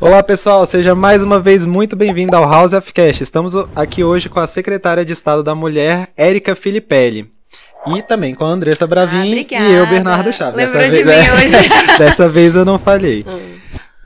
Olá pessoal, seja mais uma vez muito bem-vindo ao House of Cash. Estamos aqui hoje com a secretária de Estado da Mulher, Érica Filipelli. E também com a Andressa Bravin ah, e eu, Bernardo Chaves. Lembrou Dessa de vez, mim é, hoje. Dessa vez eu não falhei. Hum.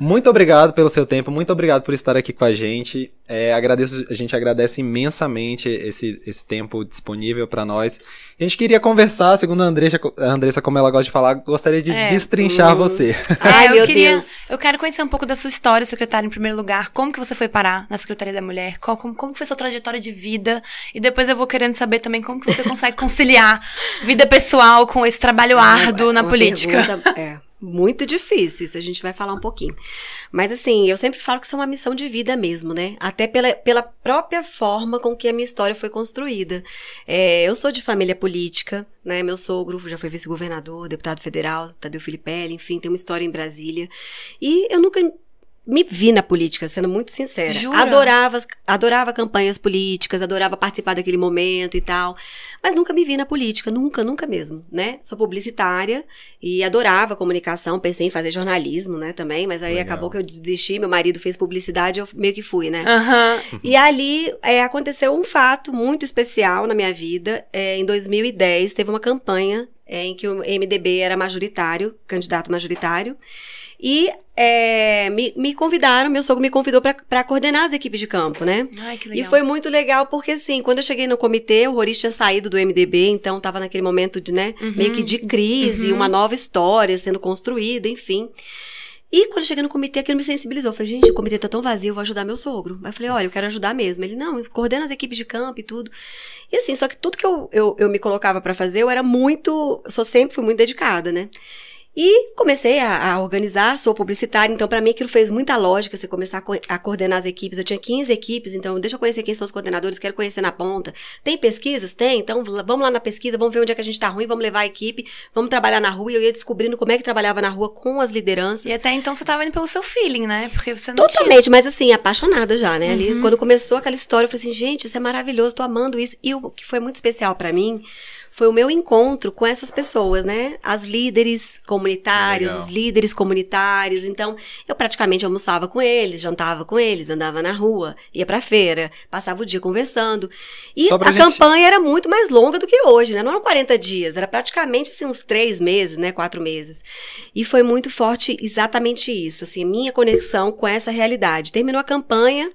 Muito obrigado pelo seu tempo, muito obrigado por estar aqui com a gente. É, agradeço, a gente agradece imensamente esse, esse tempo disponível para nós. A gente queria conversar, segundo a Andressa, a Andressa, como ela gosta de falar, gostaria de É. destrinchar você. Ai, eu meu queria. Deus. Eu quero conhecer um pouco da sua história, secretária, em primeiro lugar. Como que você foi parar na Secretaria da Mulher? Qual, como, como que foi sua trajetória de vida? E depois eu vou querendo saber também como que você consegue conciliar vida pessoal com esse trabalho árduo na Uma política. pergunta- é, muito difícil, isso a gente vai falar um pouquinho. Mas assim, eu sempre falo que isso é uma missão de vida mesmo, né? Até pela, pela própria forma com que a minha história foi construída. É, eu sou de família política, né? Meu sogro já foi vice-governador, deputado federal, Tadeu Filipelli, enfim, tem uma história em Brasília. E eu nunca me vi na política, sendo muito sincera. Jura? Adorava, adorava campanhas políticas, adorava participar daquele momento e tal. Mas nunca me vi na política, nunca, nunca mesmo, né? Sou publicitária e adorava comunicação, pensei em fazer jornalismo, né, também, mas aí Legal. acabou que eu desisti, meu marido fez publicidade, eu meio que fui, né? Aham. E ali é, aconteceu um fato muito especial na minha vida. É, em 2010, teve uma campanha é, em que o MDB era majoritário, candidato majoritário. E é, me, me convidaram, meu sogro me convidou para coordenar as equipes de campo, né? Ai, que E legal. foi muito legal porque, assim, quando eu cheguei no comitê, o Roriz tinha saído do MDB, então tava naquele momento de, né, Uhum. meio que de crise, uma nova história sendo construída, enfim. E quando eu cheguei no comitê, aquilo me sensibilizou. Eu falei, gente, o comitê tá tão vazio, eu vou ajudar meu sogro. Aí eu falei, olha, eu quero ajudar mesmo. Ele, não, coordena as equipes de campo e tudo. E assim, só que tudo que eu, eu, eu me colocava pra fazer, eu era muito. Sou sempre fui muito dedicada, né? E comecei a, a organizar, sou publicitária, então pra mim aquilo fez muita lógica, você começar a, co- a coordenar as equipes. Eu tinha 15 equipes, então deixa eu conhecer quem são os coordenadores, quero conhecer na ponta. Tem pesquisas? Tem, então vamos lá na pesquisa, vamos ver onde é que a gente tá ruim, vamos levar a equipe, vamos trabalhar na rua. E eu ia descobrindo como é que trabalhava na rua com as lideranças. E até então você tava indo pelo seu feeling, né? Porque você não tinha. Totalmente, mas assim, apaixonada já, né? Uhum. Ali, quando começou aquela história, eu falei assim, gente, isso é maravilhoso, tô amando isso. E o que foi muito especial pra mim foi o meu encontro com essas pessoas, né? As líderes comunitários, Legal. os líderes comunitários. Então, eu praticamente almoçava com eles, jantava com eles, andava na rua, ia pra feira, passava o dia conversando. E a gente- campanha era muito mais longa do que hoje, né? Não eram 40 dias, era praticamente assim, uns três meses, né? Quatro meses. E foi muito forte exatamente isso, assim, minha conexão com essa realidade. Terminou a campanha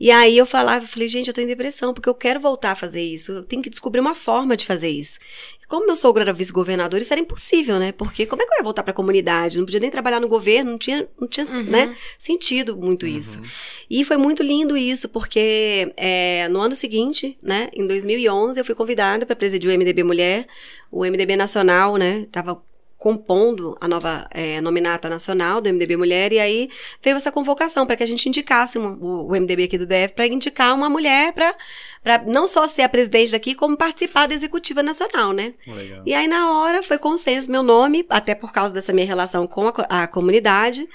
e aí eu falava, eu falei, gente, eu tô em depressão porque eu quero voltar a fazer isso. Eu tenho que descobrir uma forma de fazer isso. E como meu sogro era vice-governador, isso era impossível, né? Porque como é que eu ia voltar pra comunidade? Não podia nem trabalhar no governo, não tinha, não tinha né, sentido muito isso. E foi muito lindo isso, porque é, no ano seguinte, né, em 2011, eu fui convidada para presidir o MDB Mulher, o MDB Nacional, né, tava compondo a nova é, nominata nacional do MDB Mulher, e aí veio essa convocação para que a gente indicasse um- o, o MDB aqui do DF para indicar uma mulher para não só ser a presidente daqui, como participar da executiva nacional, né? Legal. E aí, na hora, foi consenso meu nome, até por causa dessa minha relação com a, a comunidade.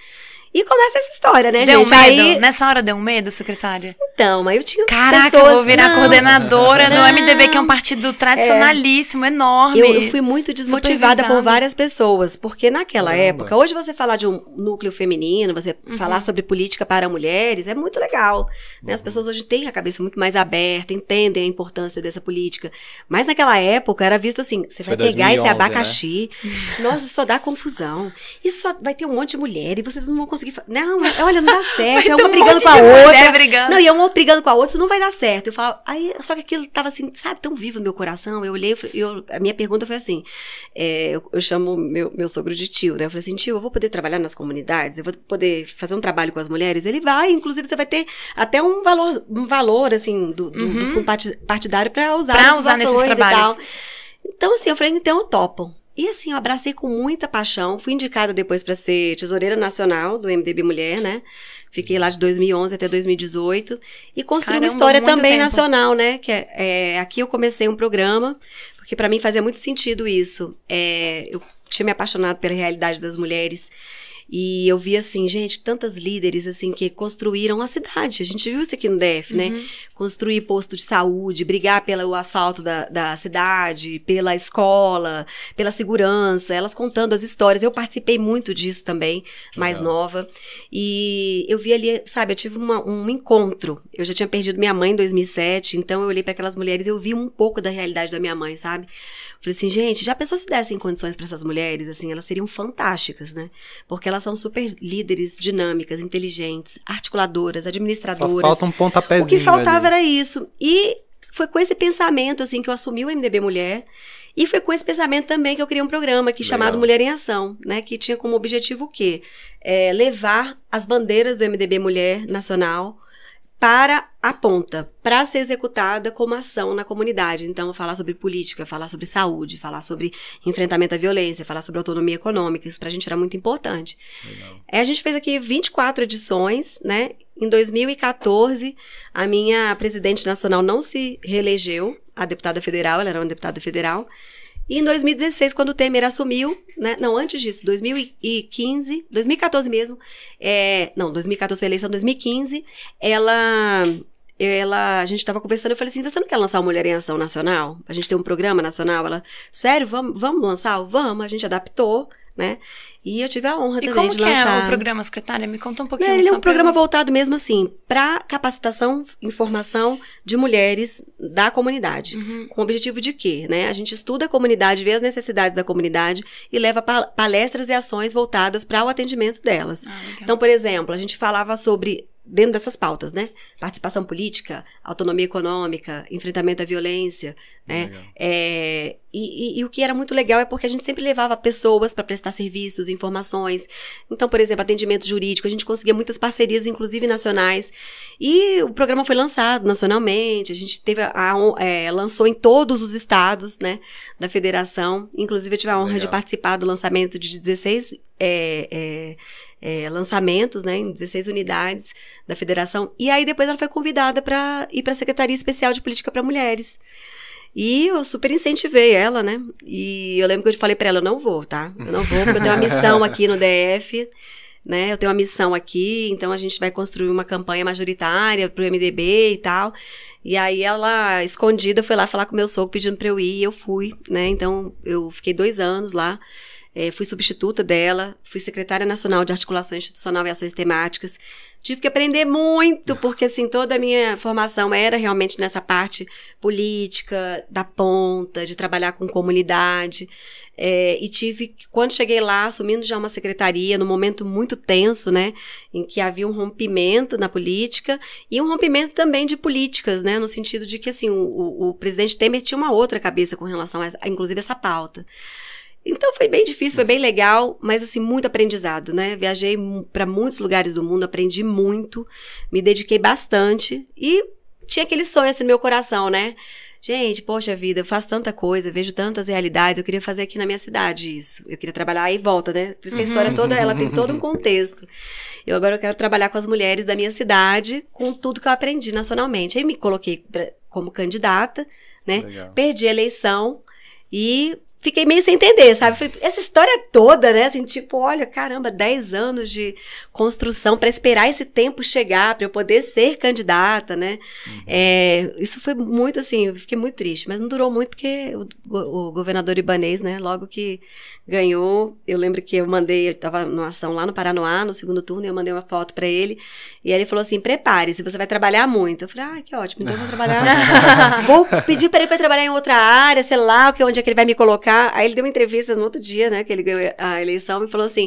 E começa essa história, né, Deu gente? medo? Aí, Nessa hora deu medo, secretária? então, aí eu tinha Caraca, pessoas... eu vou virar não, coordenadora do Não. MDB, que é um partido tradicionalíssimo, enorme. Eu, eu fui muito desmotivada por várias pessoas, porque naquela Caramba. época, hoje você falar de um núcleo feminino, você Uhum. falar sobre política para mulheres, é muito legal. né? As pessoas hoje têm a cabeça muito mais aberta, entendem a importância dessa política. Mas naquela época era visto assim: você Foi vai pegar esse 2011, abacaxi, nossa, isso só dá confusão. Isso só vai ter um monte de mulher e vocês não vão conseguir. Fa- Não, olha, não dá certo. É uma um brigando com a outra. brigando. Não, e uma brigando com a outra, isso não vai dar certo. Eu falava, aí, só que aquilo tava assim, sabe, tão vivo no meu coração. Eu olhei, eu a minha pergunta foi assim: é, eu, eu chamo meu, meu sogro de tio, né? Eu falei assim, tio, eu vou poder trabalhar nas comunidades, eu vou poder fazer um trabalho com as mulheres. Ele vai, inclusive você vai ter até um valor, um valor assim, do, do, do fundo parti- partidário pra usar, Pra usar nesses trabalhos. Então, assim, eu falei, então eu topo. E assim, eu abracei com muita paixão. Fui indicada depois para ser tesoureira nacional do MDB Mulher, né? Fiquei lá de 2011 até 2018 e construí Caramba, uma história também tempo. nacional, né? Que é, é, aqui eu comecei um programa porque para mim fazia muito sentido isso. É, eu tinha me apaixonado pela realidade das mulheres E eu vi assim, gente, tantas líderes assim que construíram a cidade. A gente viu isso aqui no DF, né? Uhum. Construir posto de saúde, brigar pelo asfalto da, da cidade, pela escola, pela segurança, elas contando as histórias. Eu participei muito disso também, mais Legal. nova. E eu vi ali, sabe, eu tive uma- um encontro. Eu já tinha perdido minha mãe em 2007, então eu olhei para aquelas mulheres e eu vi um pouco da realidade da minha mãe, sabe? Falei assim, gente, já pensou se dessem condições para essas mulheres, assim, elas seriam fantásticas, né? Porque elas são super líderes, dinâmicas, inteligentes, articuladoras, Só administradoras. falta um pontapézinho O que faltava ali. era isso. E foi com esse pensamento, assim, que eu assumi o MDB Mulher. E foi com esse pensamento também que eu criei um programa aqui Legal. chamado Mulher em Ação, né? Que tinha como objetivo o quê? É, levar as bandeiras do MDB Mulher Nacional para a ponta, para ser executada como ação na comunidade. Então, falar sobre política, falar sobre saúde, falar sobre enfrentamento à violência, falar sobre autonomia econômica, isso pra gente era muito importante. Legal. É, a gente fez aqui 24 edições, né? Em 2014, a minha presidente nacional não se reelegeu, a deputada federal, ela era uma deputada federal. E em 2016, quando o Temer assumiu, né? Não, antes disso, 2015, 2014 mesmo, é, não, 2014 foi a eleição, 2015, ela, ela, a gente estava conversando, eu falei assim, você não quer lançar o Mulher em Ação Nacional? A gente tem um programa nacional, ela, sério, vamos, vamos lançar? Vamos, a gente adaptou, né? E eu tive a honra E também como de que lançar. é o programa, secretária? Me conta um pouquinho. Não, ele é um programa eu- voltado mesmo assim para capacitação, informação de mulheres da comunidade. Uhum. Com o objetivo de quê? Né? A gente estuda a comunidade, vê as necessidades da comunidade e leva pa- palestras e ações voltadas para o atendimento delas. Ah. Então, por exemplo, a gente falava sobre, dentro dessas pautas, né? Participação política, autonomia econômica, enfrentamento à violência, né? É, e, e- e o que era muito legal é porque a gente sempre levava pessoas para prestar serviços, informações. Então, por exemplo, atendimento jurídico, a gente conseguia muitas parcerias, inclusive nacionais. E o programa foi lançado nacionalmente, a gente teve a, a- é, lançou em todos os estados, né, da federação. Inclusive, eu tive a honra Legal. de participar do lançamento de 16 é, é, lançamentos, né, em 16 unidades da federação. E aí depois ela foi convidada para ir para a Secretaria Especial de Política para Mulheres. E eu super incentivei ela, né? E eu lembro que eu falei para ela, eu não vou, tá? Eu não vou, porque eu tenho uma missão aqui no DF, né? Eu tenho uma missão aqui, então a gente vai construir uma campanha majoritária pro MDB e tal. E aí ela, escondida, foi lá falar com meu sogro pedindo pra eu ir, e eu fui, né? Então eu fiquei dois anos lá. É, fui substituta dela, fui secretária nacional de articulação institucional e ações temáticas. Tive que aprender muito, porque assim, toda a minha formação era realmente nessa parte política, da ponta, de trabalhar com comunidade. É, e tive, quando cheguei lá, assumindo já uma secretaria, num momento muito tenso, né? Em que havia um rompimento na política e um rompimento também de políticas, né? No sentido de que, assim, o, o, presidente Temer tinha uma outra cabeça com relação a inclusive, essa pauta. Então foi bem difícil, foi bem legal, mas assim, muito aprendizado, né? Viajei para muitos lugares do mundo, aprendi muito, me dediquei bastante e tinha aquele sonho assim no meu coração, né? Gente, poxa vida, eu faço tanta coisa, vejo tantas realidades, eu queria fazer aqui na minha cidade isso. Eu queria trabalhar aí e volta, né? Por isso que a história toda, ela tem todo um contexto. Eu agora eu quero trabalhar com as mulheres da minha cidade, com tudo que eu aprendi nacionalmente. Aí me coloquei pra, como candidata, né? Legal. Perdi a eleição e fiquei meio sem entender, sabe? Falei, essa história toda, né? Assim, tipo, olha, caramba, 10 anos de construção para esperar esse tempo chegar, para eu poder ser candidata, né? É, isso foi muito assim, eu fiquei muito triste, mas não durou muito porque o, o governador Ibanês, né, logo que ganhou, eu lembro que eu mandei, eu tava numa ação lá no Paranoá, no segundo turno, e eu mandei uma foto para ele, e aí ele falou assim: prepare-se, você vai trabalhar muito. Eu falei, ah, que ótimo, então eu vou trabalhar. vou pedir para ele para trabalhar em outra área, sei lá, onde é que ele vai me colocar. Aí ele deu uma entrevista no outro dia, né, que ele ganhou a eleição, e falou assim: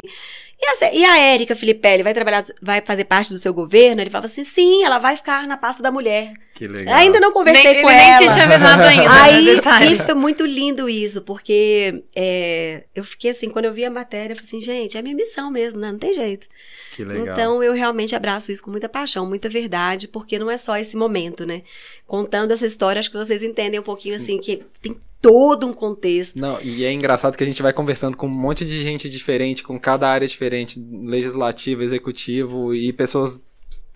e a, e a Érica Filipelli vai trabalhar, vai fazer parte do seu governo? Ele falava assim: sim, ela vai ficar na pasta da mulher. Que legal. Ainda não conversei nem, com ele ela. nem te tinha avisado ainda, né, Aí, e foi muito lindo isso, porque é, eu fiquei assim, quando eu vi a matéria, eu falei assim, gente, é minha missão mesmo, né? Não tem jeito. Que legal. Então, eu realmente abraço isso com muita paixão, muita verdade, porque não é só esse momento, né? Contando essa história, acho que vocês entendem um pouquinho, assim, que tem todo um contexto. Não, e é engraçado que a gente vai conversando com um monte de gente diferente, com cada área diferente, legislativo, executivo e pessoas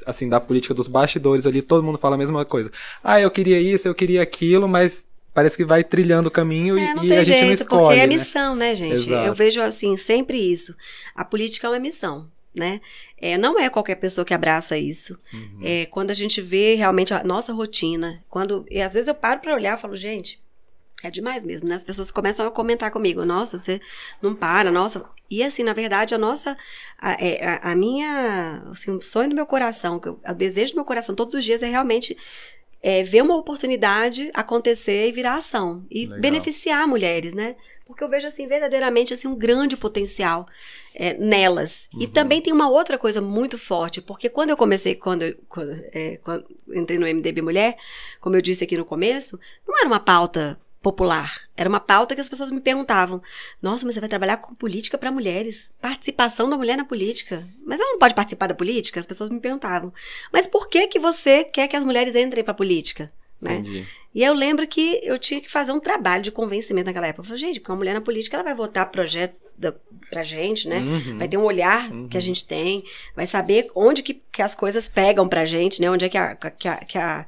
assim da política dos bastidores ali, todo mundo fala a mesma coisa. Ah, eu queria isso, eu queria aquilo, mas parece que vai trilhando o caminho É, e, e a gente jeito, não escolhe. porque é né? missão, né, gente? Exato. Eu vejo assim sempre isso. A política é uma missão, né? É, não é qualquer pessoa que abraça isso. Uhum. É, quando a gente vê realmente a nossa rotina, quando e às vezes eu paro pra olhar e falo, gente, é demais mesmo, né? As pessoas começam a comentar comigo, nossa, você não para, nossa. E assim, na verdade, a nossa, a, é, a- a minha, assim, o sonho do meu coração, o desejo do meu coração todos os dias é realmente é, ver uma oportunidade acontecer e virar ação e Legal. beneficiar mulheres, né? Porque eu vejo assim verdadeiramente assim um grande potencial é, nelas. E também tem uma outra coisa muito forte, porque quando eu comecei, quando, eu- quando, é, quando entrei no MDB Mulher, como eu disse aqui no começo, não era uma pauta popular. Era uma pauta que as pessoas me perguntavam: Nossa, mas você vai trabalhar com política para mulheres? Participação da mulher na política? Mas ela não pode participar da política? As pessoas me perguntavam. Mas por que que você quer que as mulheres entrem para política? Né? Entendi. E eu lembro que eu tinha que fazer um trabalho de convencimento naquela época. Eu falei, gente, porque uma mulher na política, ela vai votar projetos da, pra gente, né? Uhum. Vai ter um olhar que a gente tem, vai saber onde que, que as coisas pegam pra gente, né? Onde é que a, que a, que a,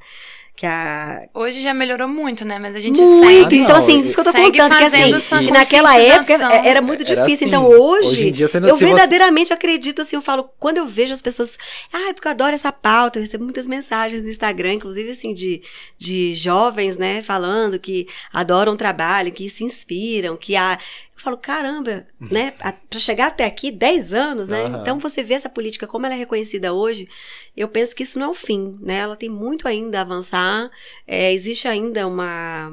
que a Hoje já melhorou muito, né? Mas a gente muito. segue. então, Ah, não, assim, isso que eu tô contando, que assim, e naquela época conscientização. era muito Era difícil. assim. Então, hoje, Hoje dia, não- eu se você- verdadeiramente acredito, assim, eu falo, quando eu vejo as pessoas, ah, é porque eu adoro essa pauta, eu recebo muitas mensagens no Instagram, inclusive, assim, de, de jovens, né, falando que adoram o trabalho, que se inspiram, que há. Eu falo, caramba, né? a- Pra chegar até aqui, 10 anos, né? Aham. Então você vê essa política, como ela é reconhecida hoje, eu penso que isso não é o fim, né? Ela tem muito ainda a avançar. É, existe ainda uma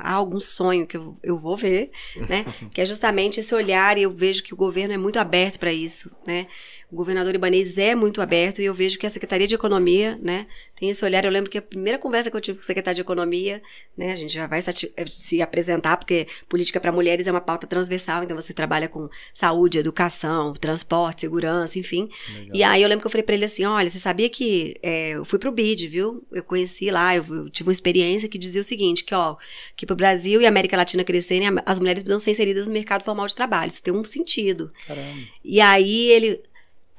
há algum sonho que eu, eu vou ver, né? que é justamente esse olhar e eu vejo que o governo é muito aberto para isso, né? O governador Ibanez é muito aberto e eu vejo que a Secretaria de Economia, né, tem esse olhar. Eu lembro que a primeira conversa que eu tive com o secretário de Economia, né, a gente já vai se, ati- se apresentar, porque política para mulheres é uma pauta transversal, então você trabalha com saúde, educação, transporte, segurança, enfim. E aí eu lembro que eu falei para ele assim: olha, você sabia que é, eu fui pro BID, viu? Eu conheci lá, eu, eu tive uma experiência que dizia o seguinte: que, ó, que pro Brasil e América Latina crescerem, as mulheres precisam ser inseridas no mercado formal de trabalho. Isso tem um sentido. Caramba. E aí ele.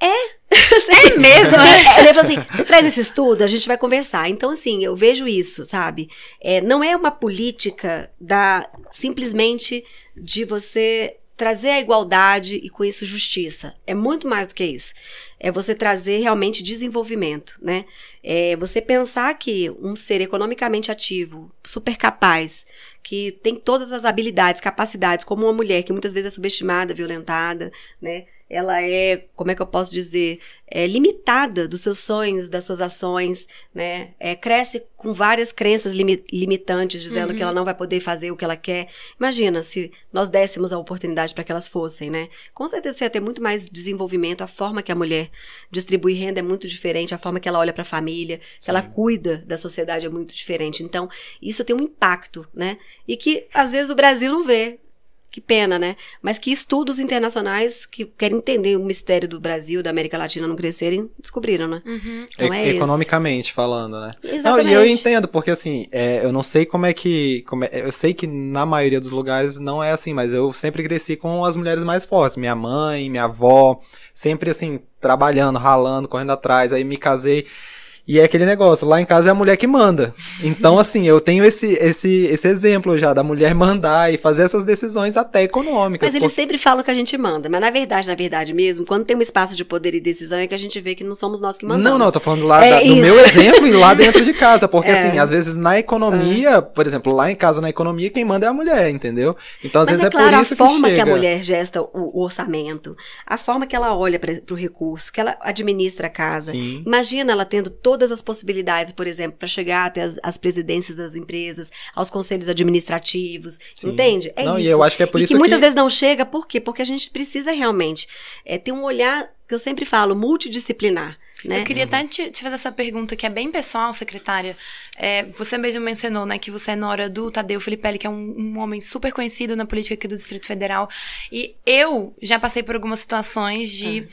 É mesmo, né? Ele falou assim: traz esse estudo, a gente vai conversar. Então, assim, eu vejo isso, sabe? É, não é uma política da simplesmente de você trazer a igualdade e com isso justiça. É muito mais do que isso. É você trazer realmente desenvolvimento, né? É você pensar que um ser economicamente ativo, super capaz, que tem todas as habilidades, capacidades, como uma mulher que muitas vezes é subestimada, violentada, né? Ela é, como é que eu posso dizer, é limitada dos seus sonhos, das suas ações, né? É, cresce com várias crenças limi- limitantes, dizendo que ela não vai poder fazer o que ela quer. Imagina se nós dessemos a oportunidade para que elas fossem, né? Com certeza ia ter muito mais desenvolvimento. A forma que a mulher distribui renda é muito diferente, a forma que ela olha para a família, que ela cuida da sociedade é muito diferente. Então, isso tem um impacto, né? E que às vezes o Brasil não vê. Que pena, né? Mas que estudos internacionais que querem entender o mistério do Brasil, da América Latina não crescerem, descobriram, né? Uhum. Então E- é economicamente falando, né? Não, Exatamente. e eu entendo, porque assim, é, eu não sei como é que. como é- eu sei que na maioria dos lugares não é assim, mas eu sempre cresci com as mulheres mais fortes. Minha mãe, minha avó, sempre assim, trabalhando, ralando, correndo atrás. Aí me casei. E é aquele negócio, lá em casa é a mulher que manda. Então, assim, eu tenho esse, esse, esse exemplo já da mulher mandar e fazer essas decisões até econômicas. Mas eles porque- sempre falam que a gente manda. Mas na verdade, na verdade mesmo, quando tem um espaço de poder e decisão, é que a gente vê que não somos nós que mandamos. Não, não, eu tô falando lá É da- do meu exemplo e lá dentro de casa. Porque, É. assim, às vezes na economia, por exemplo, lá em casa na economia, quem manda é a mulher, entendeu? Então, às Mas vezes é é, claro, por isso a forma que que, chega. a mulher gesta o, o orçamento, a forma que ela olha para o recurso, que ela administra a casa. Sim. Imagina ela tendo todas as possibilidades, por exemplo, para chegar até as, as presidências das empresas, aos conselhos administrativos, Sim. entende? É Não, e isso. eu acho que é por e isso que muitas que- vezes não chega, por quê? Porque a gente precisa realmente é, ter um olhar, que eu sempre falo, multidisciplinar. Né? Eu queria até te, te fazer essa pergunta que é bem pessoal, secretária. É, você mesmo mencionou, né, que você é nora do Tadeu Filipelli, que é um, um homem super conhecido na política aqui do Distrito Federal. E eu já passei por algumas situações de to-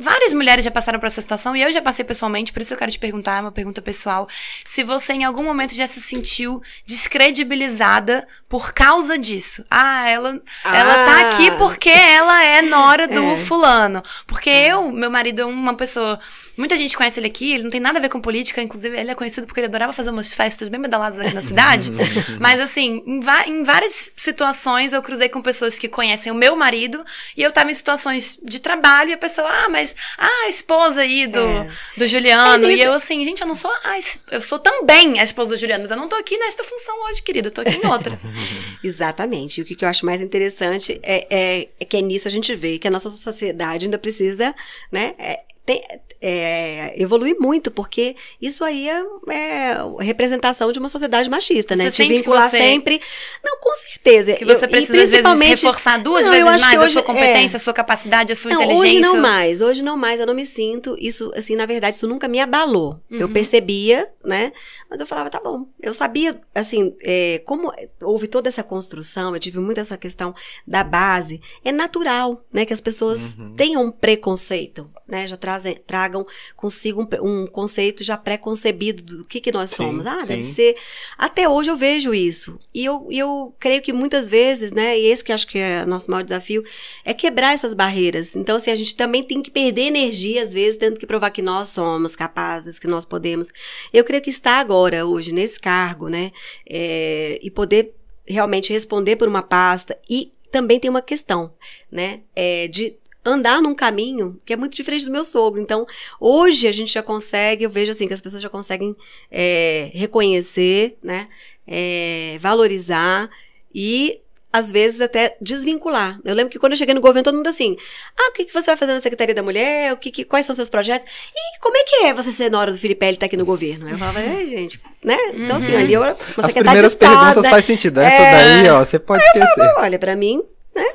várias mulheres já passaram por essa situação e eu já passei pessoalmente, por isso eu quero te perguntar, é uma pergunta pessoal, se você em algum momento já se sentiu descredibilizada por causa disso. Ah, ela, ela tá Ah. aqui porque ela é nora do É. fulano. Porque eu, meu marido é uma pessoa. Muita gente conhece ele aqui, ele não tem nada a ver com política, inclusive ele é conhecido porque ele adorava fazer umas festas bem medaladas aqui na cidade. Mas assim, em, em várias situações eu cruzei com pessoas que conhecem o meu marido e eu tava em situações de trabalho e a pessoa, ah, mas ah, a esposa aí do, É. do Juliano. É e eu assim, gente, eu não sou a, eu sou também a esposa do Juliano, mas eu não tô aqui nesta função hoje, querido, eu tô aqui em outra. Exatamente. E o que, que eu acho mais interessante é, é- é que é nisso a gente vê que a nossa sociedade ainda precisa, né? é, tem- é, evoluir muito, porque isso aí é, é a representação de uma sociedade machista, né? Você Te vincular você- sempre. Não, com certeza. Que você Eu- precisa, às vezes, reforçar duas Não, vezes mais a hoje- sua competência, é. a sua capacidade, a sua Não, inteligência. hoje não mais, hoje não mais, eu não me sinto, isso, assim, na verdade, isso nunca me abalou. Uhum. Eu percebia, né, mas eu falava, tá bom, eu sabia, assim, é, como houve toda essa construção, eu tive muito essa questão da base, é natural, né, que as pessoas Uhum. tenham um preconceito, né, já trazem, tragam consigo um, um conceito já pré-concebido do que que nós Sim, somos. Ah, deve sim. ser, até hoje eu vejo isso, e eu, eu creio que muitas vezes, né, e esse que acho que é o nosso maior desafio, é quebrar essas barreiras. Então, assim, a gente também tem que perder energia, às vezes, tendo que provar que nós somos capazes, que nós podemos. Eu creio que está agora, hoje, nesse cargo, né? é, e poder realmente responder por uma pasta. E também tem uma questão, né? é, de andar num caminho que é muito diferente do meu sogro. Então, hoje a gente já consegue, eu vejo assim, que as pessoas já conseguem é, reconhecer, né? é, valorizar e às vezes até desvincular. Eu lembro que quando eu cheguei no governo, todo mundo assim, ah, o que, que você vai fazer na Secretaria da Mulher? O que, que- quais são os seus projetos? E como é que é você ser nora do Felipe e estar aqui no governo? Eu falava, é, gente, né? Então, assim, ali eu As primeiras de Estado, perguntas né? faz sentido. Essa É. daí, ó, você pode esquecer. Olha, pra mim, né?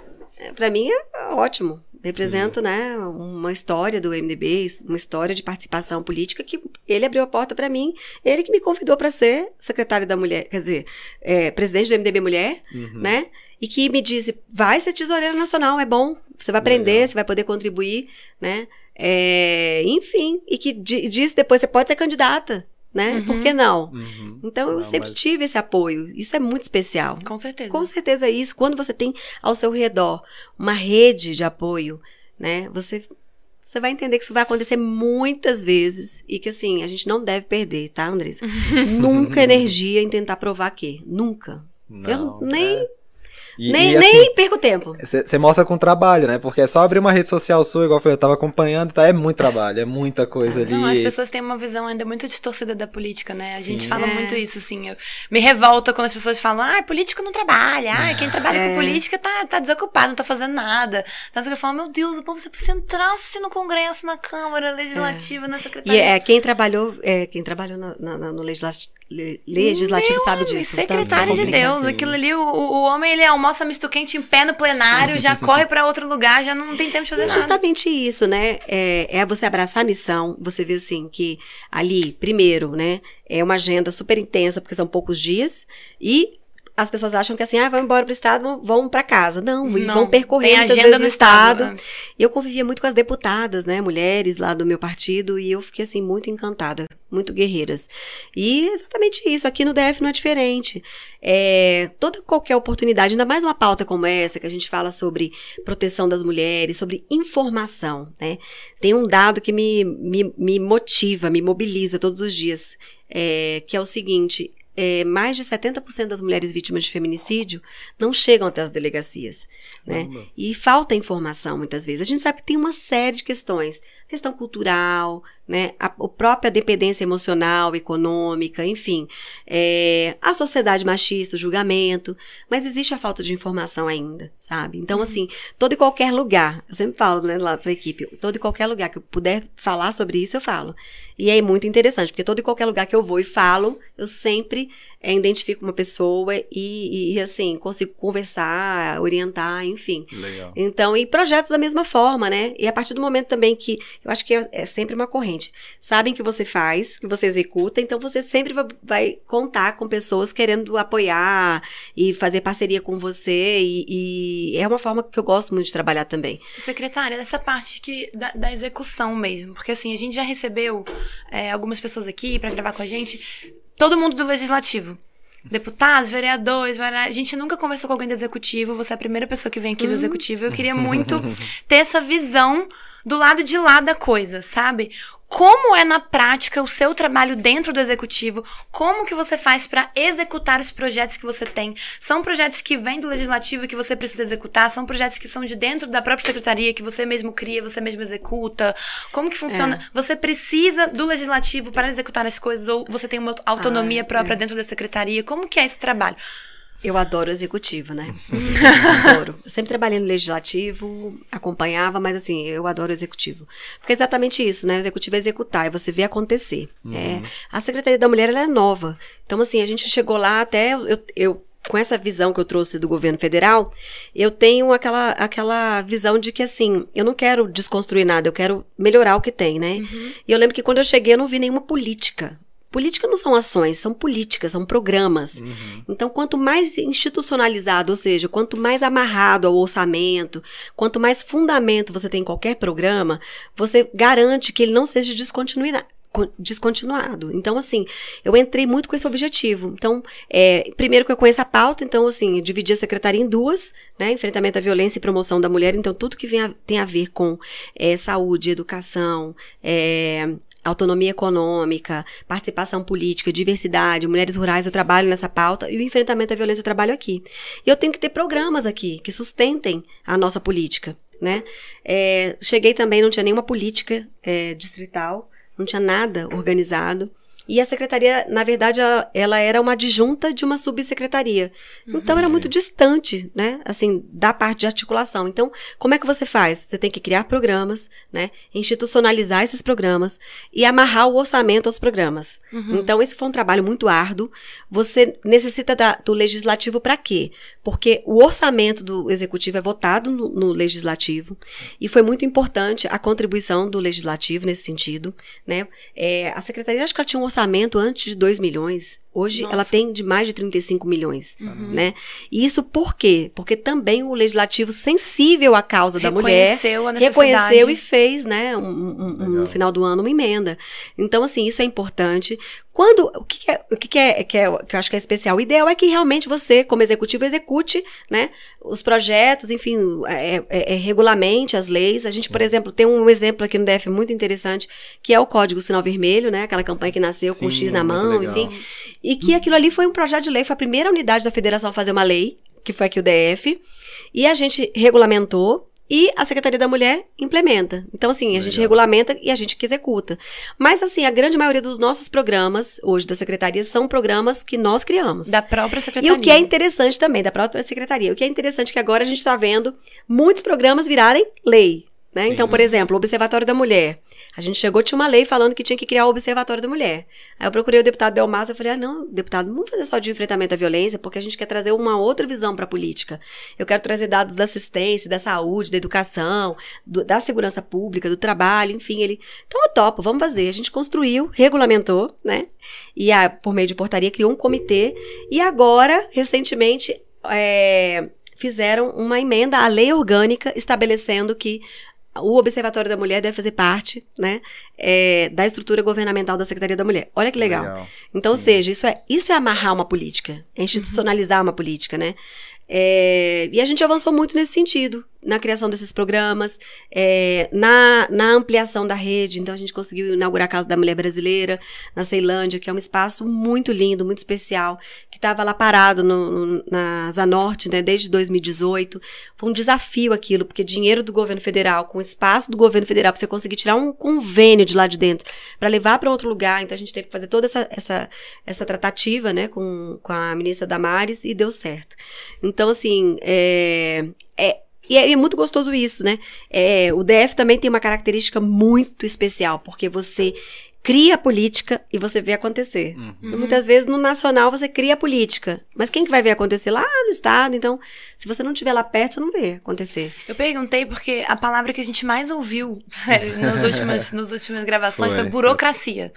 Pra mim é ótimo. Representa, né, uma história do MDB, uma história de participação política que ele abriu a porta pra mim, ele que me convidou pra ser secretária da mulher, quer dizer, é, presidente do MDB Mulher, Uhum. né? E que me disse, vai ser tesoureira nacional, é bom, você vai aprender, Legal. você vai poder contribuir, né? É, enfim, e que di- disse depois, você pode ser candidata, né? Uhum. Por que não? Uhum. Então eu Não, sempre mas- tive esse apoio. Isso é muito especial. Com certeza. Com certeza é isso. Quando você tem ao seu redor uma rede de apoio, né? Você você vai entender que isso vai acontecer muitas vezes e que assim, a gente não deve perder, tá, Andressa? Nunca energia em tentar provar que, nunca. eu Não, nem é. E- nem, e, assim, nem perco tempo. Você mostra com trabalho, né? Porque é só abrir uma rede social sua, igual eu falei, eu tava acompanhando, tá? É muito trabalho, é muita coisa ali. Não, as pessoas têm uma visão ainda muito distorcida da política, né? A gente Sim. fala É. muito isso, assim. Eu, me revolta quando as pessoas falam, ah, político não trabalha, ah, quem trabalha É. com política tá, tá desocupado, não tá fazendo nada. Então eu falo, meu Deus, o povo, você precisa entrasse no Congresso, na Câmara Legislativa, na E Secretaria. é, quem trabalhou, é, quem trabalhou na- na- na- no legislativo, legislativo Meu sabe disso. Secretário Tanto de. Deus, aquilo ali, o, o homem ele almoça misto quente em pé no plenário, já corre pra outro lugar, já não tem tempo de fazer É nada. justamente isso, né? É, é você abraçar a missão. Você vê assim que ali, primeiro, né? É uma agenda super intensa, porque são poucos dias. E as pessoas acham que assim, ah, vão embora pro estado, vão- pra casa. Não, Não, vão percorrer muitas agenda vezes no estado. estado, E eu convivia muito com as deputadas, né? Mulheres lá do meu partido. E eu fiquei assim, muito encantada. Muito guerreiras. E exatamente isso. Aqui no DF não é diferente. É, toda qualquer oportunidade, ainda mais uma pauta como essa, que a gente fala sobre proteção das mulheres, sobre informação, né? Tem um dado que me, me, me motiva, me mobiliza todos os dias, é, que é o seguinte. É, mais de 70% das mulheres vítimas de feminicídio não chegam até as delegacias, né? E falta informação muitas vezes. A gente sabe que tem uma série de questões, questão cultural, né? A, a própria dependência emocional, econômica, enfim, é, a sociedade machista, o julgamento, mas existe a falta de informação ainda, sabe? Então, assim, todo e qualquer lugar, eu sempre falo, né, lá pra equipe, todo e qualquer lugar que eu puder falar sobre isso, eu falo. E é muito interessante, porque todo e qualquer lugar que eu vou e falo, eu sempre é, identifico uma pessoa e, e, e, assim, consigo conversar, orientar, enfim. Legal. Então, e projetos da mesma forma, né? E a partir do momento também que, eu acho que é, é sempre uma corrente. Sabem que você faz, que você executa, então você sempre vai, vai contar com pessoas querendo apoiar e fazer parceria com você e, e, é uma forma que eu gosto muito de trabalhar também. Secretária, dessa parte que, da, da execução mesmo, porque assim, a gente já recebeu é, algumas pessoas aqui para gravar com a gente, todo mundo do legislativo. Deputados, vereadores, a gente nunca conversou com alguém do executivo, você é a primeira pessoa que vem aqui do uhum. executivo. Eu queria muito ter essa visão do lado de lá da coisa, sabe? como é na prática o seu trabalho dentro do executivo, como que você faz para executar os projetos que você tem. São projetos que vêm do legislativo que você precisa executar, são projetos que são de dentro da própria secretaria que você mesmo cria, você mesmo executa. Como que funciona? É. Você precisa do legislativo para executar as coisas ou você tem uma autonomia ah, própria é. dentro da secretaria? Como que é esse trabalho? Eu adoro executivo, né? adoro. Eu sempre trabalhei no legislativo, acompanhava, mas assim, eu adoro executivo. Porque é exatamente isso, né? O executivo é executar, é você ver acontecer. Uhum. É, a Secretaria da Mulher, ela é nova. Então, assim, a gente chegou lá até, eu, eu com essa visão que eu trouxe do governo federal, eu tenho aquela, aquela visão de que, assim, eu não quero desconstruir nada, eu quero melhorar o que tem, né? Uhum. E eu lembro que quando eu cheguei, eu não vi nenhuma política. Política não são ações, são políticas, são programas. Uhum. Então, quanto mais institucionalizado, ou seja, quanto mais amarrado ao orçamento, quanto mais fundamento você tem em qualquer programa, você garante que ele não seja descontinuado. Então, assim, eu entrei muito com esse objetivo. Então, é, primeiro que eu conheço a pauta, então, assim, eu dividi a secretaria em duas, né? Enfrentamento à violência e promoção da mulher. Então, tudo que a, tem a ver com é, saúde, educação, é, autonomia econômica, participação política, diversidade, mulheres rurais, eu trabalho nessa pauta e o enfrentamento à violência eu trabalho aqui. E eu tenho que ter programas aqui que sustentem a nossa política, né? É, cheguei também, não tinha nenhuma política é, distrital, não tinha nada organizado. E a secretaria, na verdade, ela, ela era uma adjunta de uma subsecretaria. Uhum. Então era muito distante, né? Assim, da parte de articulação. Então, como é que você faz? Você tem que criar programas, né? Institucionalizar esses programas e amarrar o orçamento aos programas. Uhum. Então, esse foi um trabalho muito árduo. Você necessita da, do legislativo para quê? Porque o orçamento do executivo é votado no, no legislativo e foi muito importante a contribuição do legislativo nesse sentido, né? É, a secretaria, acho que ela tinha um orçamento antes de 2 milhões. Hoje Nossa. ela tem de mais de 35 milhões, uhum. né? E isso por quê? Porque também o legislativo sensível à causa da mulher a reconheceu e fez, né, um, um, um, no final do ano uma emenda. Então assim, isso é importante. Quando o que, que é, o que, que é, que é que eu acho que é especial, o ideal é que realmente você, como executivo, execute, né, os projetos, enfim, é, é, é regulamente as leis. A gente, por exemplo, tem um exemplo aqui no DF muito interessante, que é o Código Sinal Vermelho, né, aquela campanha que nasceu Sim, com o X na mão, enfim. E que aquilo ali foi um projeto de lei, foi a primeira unidade da federação a fazer uma lei, que foi aqui o DF. E a gente regulamentou e a Secretaria da Mulher implementa. Então, assim, a Legal. gente regulamenta e a gente que executa. Mas, assim, a grande maioria dos nossos programas, hoje da Secretaria, são programas que nós criamos. Da própria Secretaria. E o que é interessante também, da própria Secretaria. O que é interessante é que agora a gente está vendo muitos programas virarem lei. Né? Então, por exemplo, o Observatório da Mulher. A gente chegou, tinha uma lei falando que tinha que criar o Observatório da Mulher. Aí eu procurei o deputado Delmas e falei: ah, não, deputado, não vamos fazer só de enfrentamento à violência, porque a gente quer trazer uma outra visão para a política. Eu quero trazer dados da assistência, da saúde, da educação, do, da segurança pública, do trabalho, enfim. Ele, então eu topo, vamos fazer. A gente construiu, regulamentou, né? E a, por meio de portaria criou um comitê. E agora, recentemente, é, fizeram uma emenda à lei orgânica estabelecendo que o Observatório da Mulher deve fazer parte, né, é, da estrutura governamental da Secretaria da Mulher. Olha que legal. legal. Então, ou seja, isso é, isso é amarrar uma política, é institucionalizar uhum. uma política, né? É, e a gente avançou muito nesse sentido na criação desses programas, é, na, na ampliação da rede. Então, a gente conseguiu inaugurar a Casa da Mulher Brasileira, na Ceilândia, que é um espaço muito lindo, muito especial, que estava lá parado no, no, na Zanorte, né, desde 2018. Foi um desafio aquilo, porque dinheiro do governo federal, com espaço do governo federal, para você conseguir tirar um convênio de lá de dentro, para levar para outro lugar. Então, a gente teve que fazer toda essa, essa, essa tratativa, né, com, com a ministra Damares, e deu certo. Então, assim, é, é e é, é, muito gostoso isso, né? É, o DF também tem uma característica muito especial, porque você cria a política e você vê acontecer. Uhum. E muitas vezes no nacional você cria a política, mas quem que vai ver acontecer lá no estado? Então, se você não estiver lá perto, você não vê acontecer. Eu perguntei porque a palavra que a gente mais ouviu nas últimas, nas últimas gravações foi, Foi. burocracia.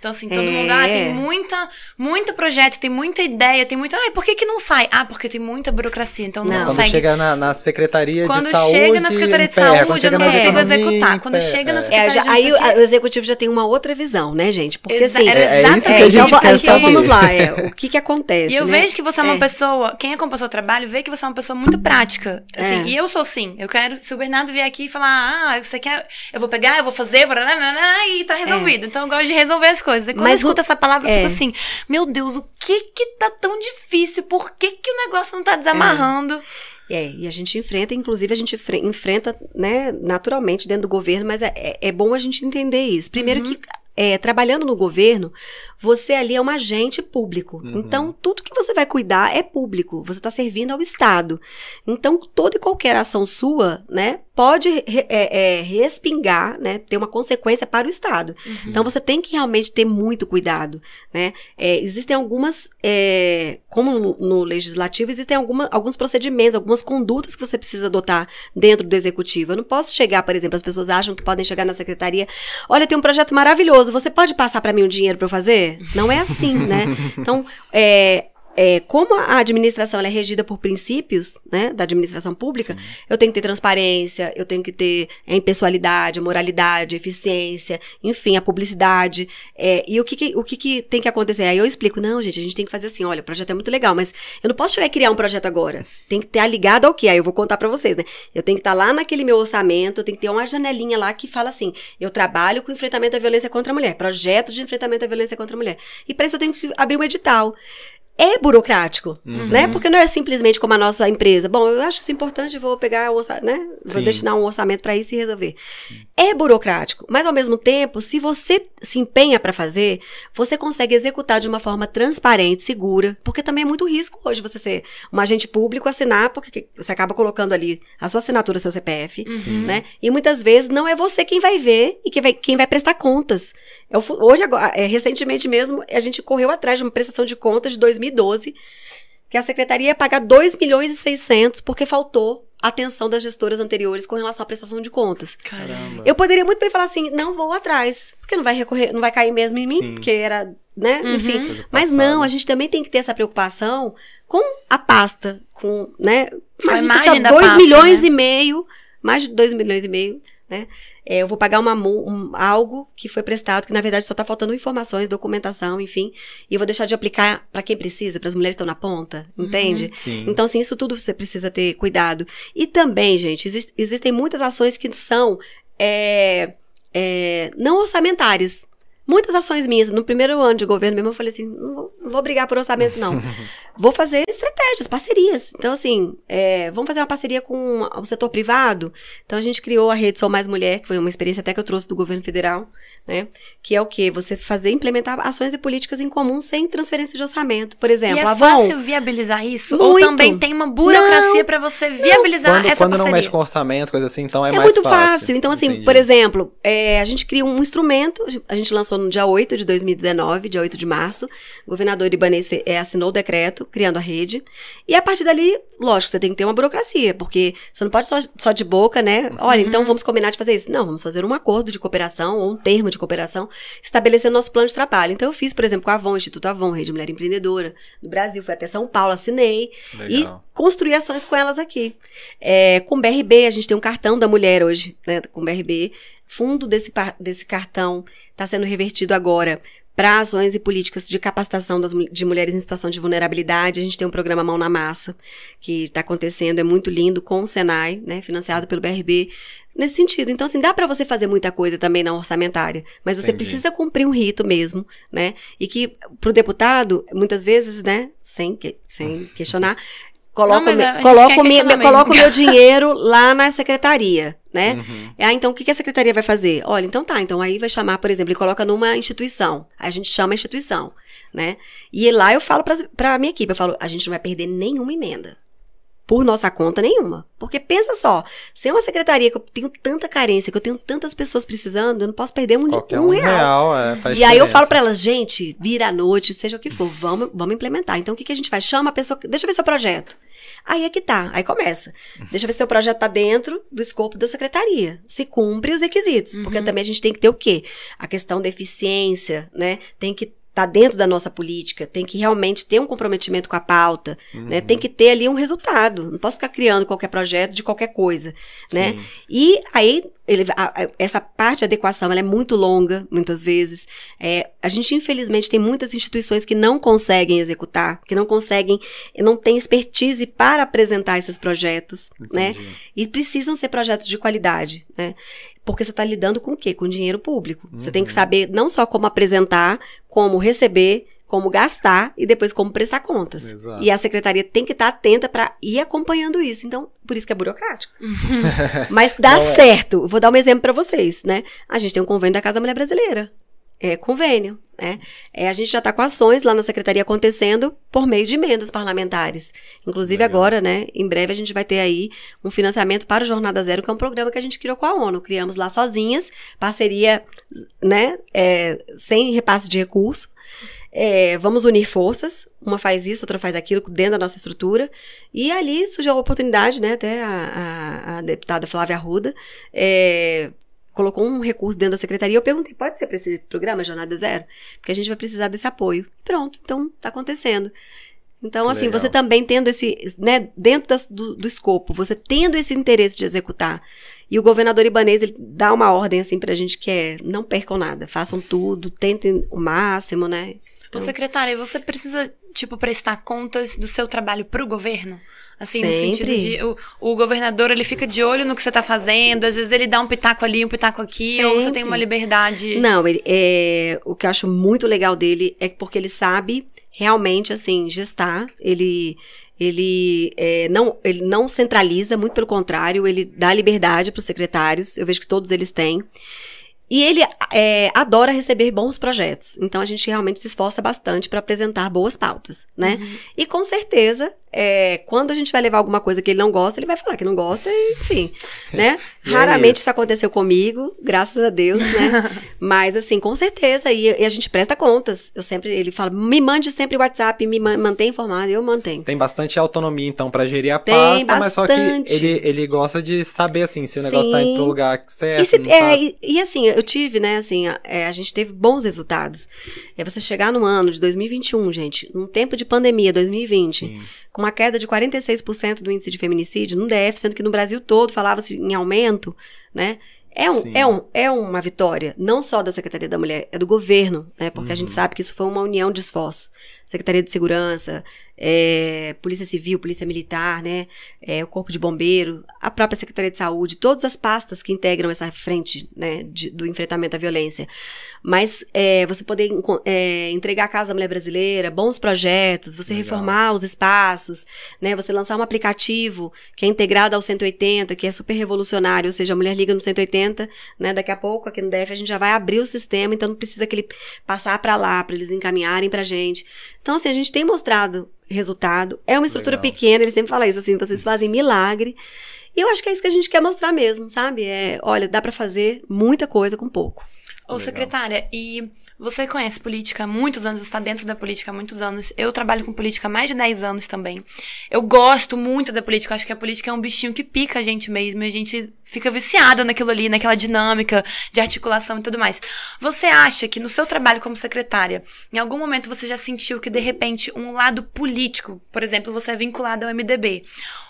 Então, assim, todo É. mundo, ah, tem muita, muito projeto, tem muita ideia, tem muita. Ah, por que, que não sai? Ah, porque tem muita burocracia, então não, Não. Quando consegue. chega na, na Secretaria Quando de Saúde. chega na Secretaria de emperra. Saúde, Quando eu não consigo executar. Quando chega na É. É, já- Secretaria de aí o, quê. o executivo já tem uma outra visão, né, gente? Porque Exa- assim. era É- é isso que a É, exatamente gente então, quer então saber. vamos lá, é, o que que acontece? E eu né? vejo que você é uma É. pessoa, quem acompanha o seu trabalho, vê que você é uma pessoa muito prática. Assim, É. E eu sou assim. Eu quero, se o Bernardo vier aqui e falar, ah, você quer, eu vou pegar, eu vou fazer, nananana, e tá resolvido. Então eu gosto de resolver as coisas. E quando É. Mas eu escuto o- essa palavra, eu é. fico assim, meu Deus, o que que tá tão difícil? Por que que o negócio não tá desamarrando? É, e a gente enfrenta, inclusive a gente fre- enfrenta, né, naturalmente dentro do governo, mas é, é- é bom a gente entender isso. Primeiro que, é, trabalhando no governo, você ali é um agente público. Uhum. Então, tudo que você vai cuidar é público. Você está servindo ao Estado. Então, toda e qualquer ação sua, né, pode é, é, respingar, né, ter uma consequência para o Estado. Então, você tem que realmente ter muito cuidado, né? É, existem algumas, é, como no, no legislativo, existem alguma, alguns procedimentos, algumas condutas que você precisa adotar dentro do executivo. Eu não posso chegar, por exemplo, as pessoas acham que podem chegar na secretaria, olha, tem um projeto maravilhoso, você pode passar para mim o dinheiro para eu fazer? Não é assim, né? Então, é, é, como a administração é regida por princípios, né, da administração pública, eu tenho que ter transparência, eu tenho que ter a impessoalidade, a moralidade, a eficiência, enfim, a publicidade. é, e o que, que- o que, que tem que acontecer? Aí eu explico, não, gente, a gente tem que fazer assim, olha, o projeto é muito legal, mas eu não posso chegar e criar um projeto agora. Tem que estar ligado ao quê? Aí eu vou contar pra vocês, né? Eu tenho que estar lá naquele meu orçamento, eu tenho que ter uma janelinha lá que fala assim, eu trabalho com enfrentamento à violência contra a mulher, projeto de enfrentamento à violência contra a mulher. E para isso eu tenho que abrir um edital é burocrático, Uhum. né? Porque não é simplesmente como a nossa empresa. Bom, eu acho isso importante, vou pegar né? Vou Sim. destinar um orçamento para isso e resolver. É burocrático, mas ao mesmo tempo, se você se empenha para fazer, você consegue executar de uma forma transparente, segura, porque também é muito risco hoje você ser um agente público, assinar, porque você acaba colocando ali a sua assinatura, seu CPF, Uhum. né? E muitas vezes não é você quem vai ver e quem vai, quem vai prestar contas. Eu hoje, agora, é, recentemente mesmo, a gente correu atrás de uma prestação de contas de 2012, que a secretaria ia pagar 2 milhões e 600 porque faltou atenção das gestoras anteriores com relação à prestação de contas. Caramba. Eu poderia muito bem falar assim, não vou atrás, porque não vai recorrer, não vai cair mesmo em mim, Sim. porque era, né, Uhum. enfim. Mas não, a gente também tem que ter essa preocupação com a pasta, com, né? Imagina, imagem tinha da 2 pasta, milhões né? e meio, mais de 2 milhões e meio, né? É, eu vou pagar uma, um- algo que foi prestado, que na verdade só tá faltando informações, documentação, enfim, e eu vou deixar de aplicar para quem precisa, para as mulheres que estão na ponta, entende? Sim. Então, assim, isso tudo você precisa ter cuidado. E também, gente, exis- existem muitas ações que são é, é, não orçamentárias. Muitas ações minhas, no primeiro ano de governo mesmo, eu falei assim, não vou, não vou brigar por orçamento, não. vou fazer estratégias, parcerias. Então, assim, é, vamos fazer uma parceria com o setor privado. Então, a gente criou a Rede Sou Mais Mulher, que foi uma experiência até que eu trouxe do governo federal, né? Que é o quê? Você fazer, implementar ações e políticas em comum sem transferência de orçamento. Por exemplo, E é Avon, fácil viabilizar isso? Ou Muito. também tem uma burocracia pra você viabilizar Quando, essa quando não parceria? mexe com orçamento, coisa assim, então é, É, mais muito fácil. Então, assim, Entendi. por exemplo, é, a gente cria um instrumento, a gente lançou no dia 8 de 2019, dia 8 de março. O governador Ibanez é, assinou o decreto, criando a rede. E a partir dali, lógico, você tem que ter uma burocracia, porque você não pode só, só de boca, né? Olha, então vamos combinar de fazer isso. Não, vamos fazer um acordo de cooperação ou um termo de cooperação, estabelecendo nosso plano de trabalho. Então, eu fiz, por exemplo, com a Avon, Instituto Avon, Rede Mulher Empreendedora do Brasil, fui até São Paulo, assinei e Legal. construir ações com elas aqui. É, com o BRB, a gente tem um cartão da mulher hoje, né, com o BRB. Fundo desse, desse cartão está sendo revertido agora para ações e políticas de capacitação das, de mulheres em situação de vulnerabilidade. A gente tem um programa Mão na Massa, que está acontecendo, é muito lindo, com o Senai, né, financiado pelo BRB, nesse sentido. Então, assim, dá para você fazer muita coisa também na orçamentária, mas você Entendi. precisa cumprir um rito mesmo, né, e que pro deputado, muitas vezes, né, sem, que- sem questionar, Coloco, mas me- coloco, coloco meu dinheiro lá na secretaria, né? Uhum. Ah, então o que a secretaria vai fazer? Olha, então tá, então aí vai chamar, por exemplo, ele coloca numa instituição. Aí a gente chama a instituição, né? E lá eu falo pra minha equipe, eu falo, a gente não vai perder nenhuma emenda. por nossa conta nenhuma. Porque pensa só, se é uma secretaria que eu tenho tanta carência, que eu tenho tantas pessoas precisando, eu não posso perder um, Qualquer um um real. real, é, faz E aí eu diferença. falo pra elas, gente, vira à noite, seja o que for, vamos, vamos implementar. Então o que, que a gente faz? Chama a pessoa, deixa eu ver seu projeto. Aí é que tá, aí começa. Deixa eu ver se seu projeto tá dentro do escopo da secretaria. Se cumpre os requisitos. Porque também a gente tem que ter o quê? A questão da eficiência, né? Tem que estar dentro da nossa política, tem que realmente ter um comprometimento com a pauta, né? Tem que ter ali um resultado. Não posso ficar criando qualquer projeto de qualquer coisa, né? E aí, ele- a- a- essa parte de adequação é muito longa, muitas vezes. É, a gente, infelizmente, tem muitas instituições que não conseguem executar, que não conseguem, não têm expertise para apresentar esses projetos, né? E precisam ser projetos de qualidade, né? Porque você está lidando com o quê? Com dinheiro público. Você tem que saber não só como apresentar, como receber, como gastar e depois como prestar contas. Exato. E a secretaria tem que estar atenta para ir acompanhando isso. Então, por isso que é burocrático. Mas dá é. certo. Vou dar um exemplo para vocês, né? A gente tem um convênio da Casa da Mulher Brasileira. É convênio, né? É, a gente já está com ações lá na secretaria acontecendo por meio de emendas parlamentares. Inclusive Legal. agora, né? Em breve a gente vai ter aí um financiamento para o Jornada Zero, que é um programa que a gente criou com a ONU. Criamos lá sozinhas, parceria, né? é, sem repasse de recurso. É, vamos unir forças, uma faz isso, outra faz aquilo dentro da nossa estrutura. E ali surgiu a oportunidade, né? Até a, a- a deputada Flávia Arruda é, colocou um recurso dentro da secretaria. Eu perguntei, pode ser para esse programa Jornada Zero? Porque a gente vai precisar desse apoio. Pronto, então tá acontecendo. Então, Que assim, legal. você também tendo esse, né, dentro das- do, do escopo, você tendo esse interesse de executar. E o governador Ibanez, ele dá uma ordem, assim, pra gente que é, não percam nada, façam tudo, tentem o máximo, né? Ô, secretária, você precisa, tipo, prestar contas do seu trabalho pro governo? Assim, no Sempre. sentido de o, o governador, ele fica de olho no que você tá fazendo, às vezes ele dá um pitaco ali, um pitaco aqui, ou você tem Sempre. uma liberdade. Não, ele, é, o que eu acho muito legal dele é porque ele sabe realmente, assim, gestar. Ele, ele, é, não, ele não centraliza, muito pelo contrário, ele dá liberdade para os secretários. Eu vejo que todos eles têm. E ele é, adora receber bons projetos. Então a gente realmente se esforça bastante para apresentar boas pautas, né? E com certeza, é, quando a gente vai levar alguma coisa que ele não gosta, ele vai falar que não gosta, e, enfim, né? É Raramente isso. isso aconteceu comigo, graças a Deus, né? Mas assim, com certeza, e, e a gente presta contas. Eu sempre, ele fala, me mande sempre o WhatsApp, me man- mantém informado, eu mantenho. Tem bastante autonomia, então, pra gerir a Tem pasta, mas só que ele, ele gosta de saber, assim, se o negócio tá indo Sim. pro lugar certo, E, se- é, tá... e, e assim, eu tive, né, assim, a, é, a gente teve bons resultados. É você chegar no ano de 2021, gente, num tempo de pandemia, 2020, Sim. com uma queda de 46% do índice de feminicídio no DF, sendo que no Brasil todo falava-se em aumento, né? É, um, Sim. é, um, é uma vitória, não só da Secretaria da Mulher, é do governo, né? Porque a gente sabe que isso foi uma união de esforços. Secretaria de Segurança, é, Polícia Civil, Polícia Militar, né? É, o Corpo de Bombeiro, a própria Secretaria de Saúde, todas as pastas que integram essa frente né, de- do enfrentamento à violência. Mas é, você poder é, entregar a Casa da Mulher Brasileira, bons projetos, você Legal. reformar os espaços, né? Você lançar um aplicativo que é integrado ao 180, que é super revolucionário, ou seja, a mulher liga no 180, né? Daqui a pouco, aqui no DF, a gente já vai abrir o sistema, então não precisa que ele passar para lá, para eles encaminharem pra gente. Então, assim, a gente tem mostrado resultado. É uma estrutura Legal. pequena, ele sempre fala isso, assim, vocês fazem milagre. E eu acho que é isso que a gente quer mostrar mesmo, sabe? É, olha, dá pra fazer muita coisa com pouco. Ô, Legal. secretária, e você conhece política há muitos anos, você está dentro da política há muitos anos. Eu trabalho com política há mais de 10 anos também. Eu gosto muito da política, eu acho que a política é um bichinho que pica a gente mesmo, e a gente fica viciado naquilo ali, naquela dinâmica de articulação e tudo mais. Você acha que no seu trabalho como secretária, em algum momento você já sentiu que de repente um lado político, por exemplo, você é vinculado ao MDB,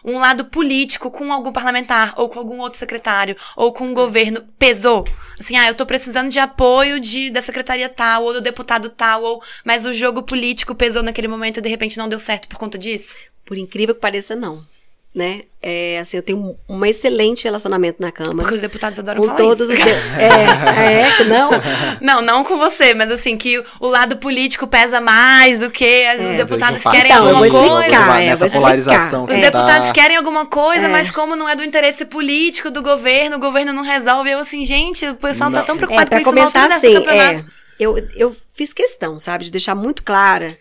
um lado político com algum parlamentar ou com algum outro secretário ou com o governo pesou? Assim, ah, eu tô precisando de apoio de da secretaria tal ou do deputado tal, ou mas o jogo político pesou naquele momento e de repente não deu certo por conta disso? Por incrível que pareça, não. Né? É, assim, eu tenho um, um excelente relacionamento na Câmara. Porque os deputados adoram com falar todos isso. os. de- É, é, não. Não, não com você, mas assim, que o lado político pesa mais do que os Às vezes deputados querem Então, alguma coisa. explicar, é, nessa polarização Os que deputados tá... querem alguma coisa, É. mas como não é do interesse político do governo, o governo não resolve. Eu assim, gente, o pessoal tá Não. tão É, preocupado pra com isso começar altura assim, é, eu, eu fiz questão, sabe, de deixar muito clara